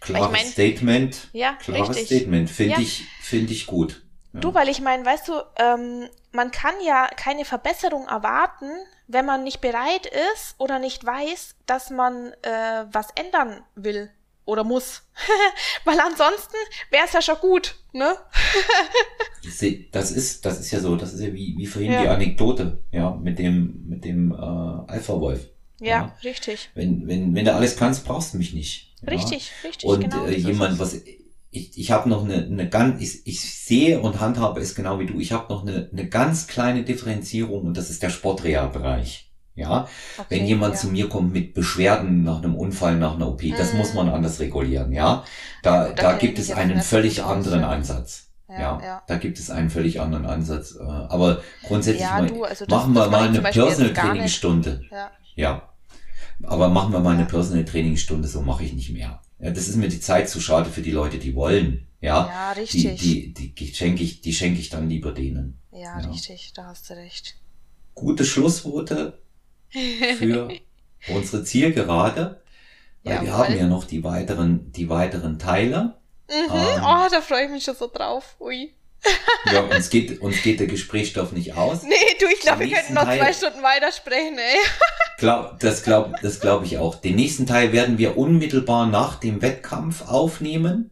Klares ich mein, Statement. Ja, klares richtig. Statement. Finde ja. ich, finde ich gut. Ja. Du, weil ich meine, weißt du, ähm, man kann ja keine Verbesserung erwarten, wenn man nicht bereit ist oder nicht weiß, dass man äh, was ändern will oder muss. *laughs* Weil ansonsten wäre es ja schon gut, ne? *laughs* das ist, das ist ja so, das ist ja wie, wie vorhin ja. die Anekdote, ja, mit dem, mit dem äh, Alpha-Wolf. Ja, ja, richtig. Wenn, wenn, wenn du alles kannst, brauchst du mich nicht. Ja? Richtig, richtig. Und genau, äh, jemand, was ich, ich habe noch eine, eine ganz, ich, ich sehe und handhabe es genau wie du. Ich habe noch eine, eine ganz kleine Differenzierung und das ist der Sportreha-Bereich. Ja, Okay, wenn jemand ja. zu mir kommt mit Beschwerden nach einem Unfall, nach einer OP, das Mhm. muss man anders regulieren, ja. Da, Gut, da gibt es einen völlig anderen ja. Ansatz. Ja, Ja, ja. da gibt es einen völlig anderen Ansatz. äh, Aber grundsätzlich Ja, mal, du, also das- machen das wir mal eine Personal gar nicht. Trainingsstunde. Ja. Ja. Aber machen wir mal eine Ja. Personal Trainingsstunde, so mache ich nicht mehr. Ja, das ist mir die Zeit zu schade für die Leute, die wollen. Ja. Ja, die, richtig. die, die, die schenke ich, die schenke ich dann lieber denen. ja, ja. richtig, da hast du recht. Gute Schlussworte für unsere Zielgerade, weil wir Jawohl. haben ja noch die weiteren, die weiteren Teile. Mhm. Ähm. oh, da freue ich mich schon so drauf. Ui. Ja, uns geht, uns geht der Gesprächsstoff nicht aus. *laughs* Nee, du, ich glaube, wir könnten noch Teil- zwei Stunden weitersprechen, ey. *laughs* Glaub, das glaube das glaub ich auch. Den nächsten Teil werden wir unmittelbar nach dem Wettkampf aufnehmen.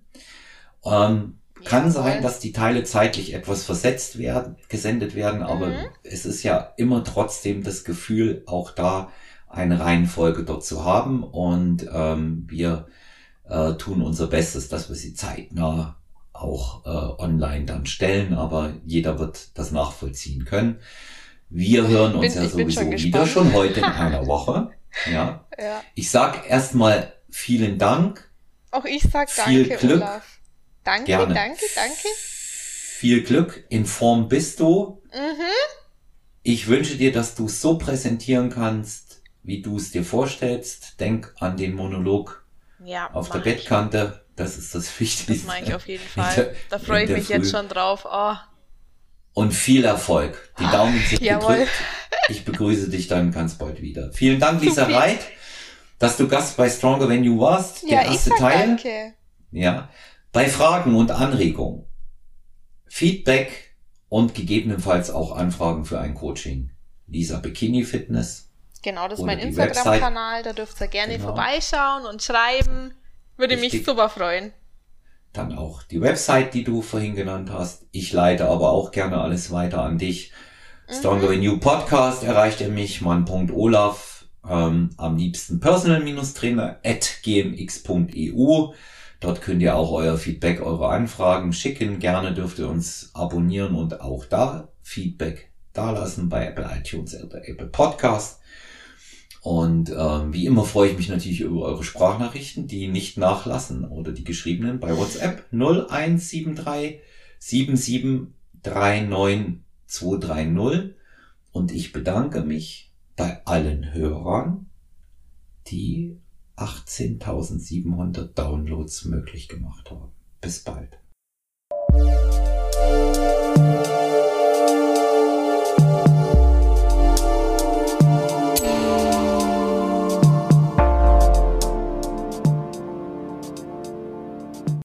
Ähm, kann Jawohl. sein, dass die Teile zeitlich etwas versetzt werden, gesendet werden, aber Mhm. es ist ja immer trotzdem das Gefühl, auch da eine Reihenfolge dort zu haben und ähm, wir äh, tun unser Bestes, dass wir sie zeitnah auch äh, online dann stellen, aber jeder wird das nachvollziehen können. Wir hören uns Bin- ja sowieso schon wieder, schon heute in einer *laughs* Woche. Ja. Ja. Ich sag erstmal vielen Dank, Auch ich sag Viel danke, Glück. Olaf. Danke, Gerne. danke, danke. viel Glück, in Form bist du. Mhm. Ich wünsche dir, dass du es so präsentieren kannst, wie du es dir vorstellst. Denk an den Monolog Ja, auf der ich. Bettkante. Das ist das Wichtigste. Das mache ich auf jeden Fall. der- Da freue ich der mich jetzt Früh. schon drauf. Oh, Und viel Erfolg. Die Daumen sind Jawohl. gedrückt. Ich begrüße dich dann ganz bald wieder. Vielen Dank, *laughs* Lisa. Reit, dass du Gast bei Stronger When You warst. Der ja, ich erste sag Teil. danke. Ja. Bei Fragen und Anregungen, Feedback und gegebenenfalls auch Anfragen für ein Coaching. Lisa Bikini Fitness. Genau, das ist mein Instagram-Kanal. Da dürft ihr gerne Genau. vorbeischauen und schreiben. Würde mich Richtig. super freuen. Dann auch die Website, die du vorhin genannt hast. Ich leite aber auch gerne alles weiter an dich. Stronger Mhm. Than You Podcast erreicht ihr mich, mann.olaf, ähm, am liebsten personal-trainer at gmx.eu. Dort könnt ihr auch euer Feedback, eure Anfragen schicken. Gerne dürft ihr uns abonnieren und auch da Feedback dalassen bei Apple iTunes oder Apple Podcast. Und ähm, wie immer freue ich mich natürlich über eure Sprachnachrichten, die nicht nachlassen oder die geschriebenen bei WhatsApp 0173 7739 230 und ich bedanke mich bei allen Hörern, die 18.700 Downloads möglich gemacht haben. Bis bald.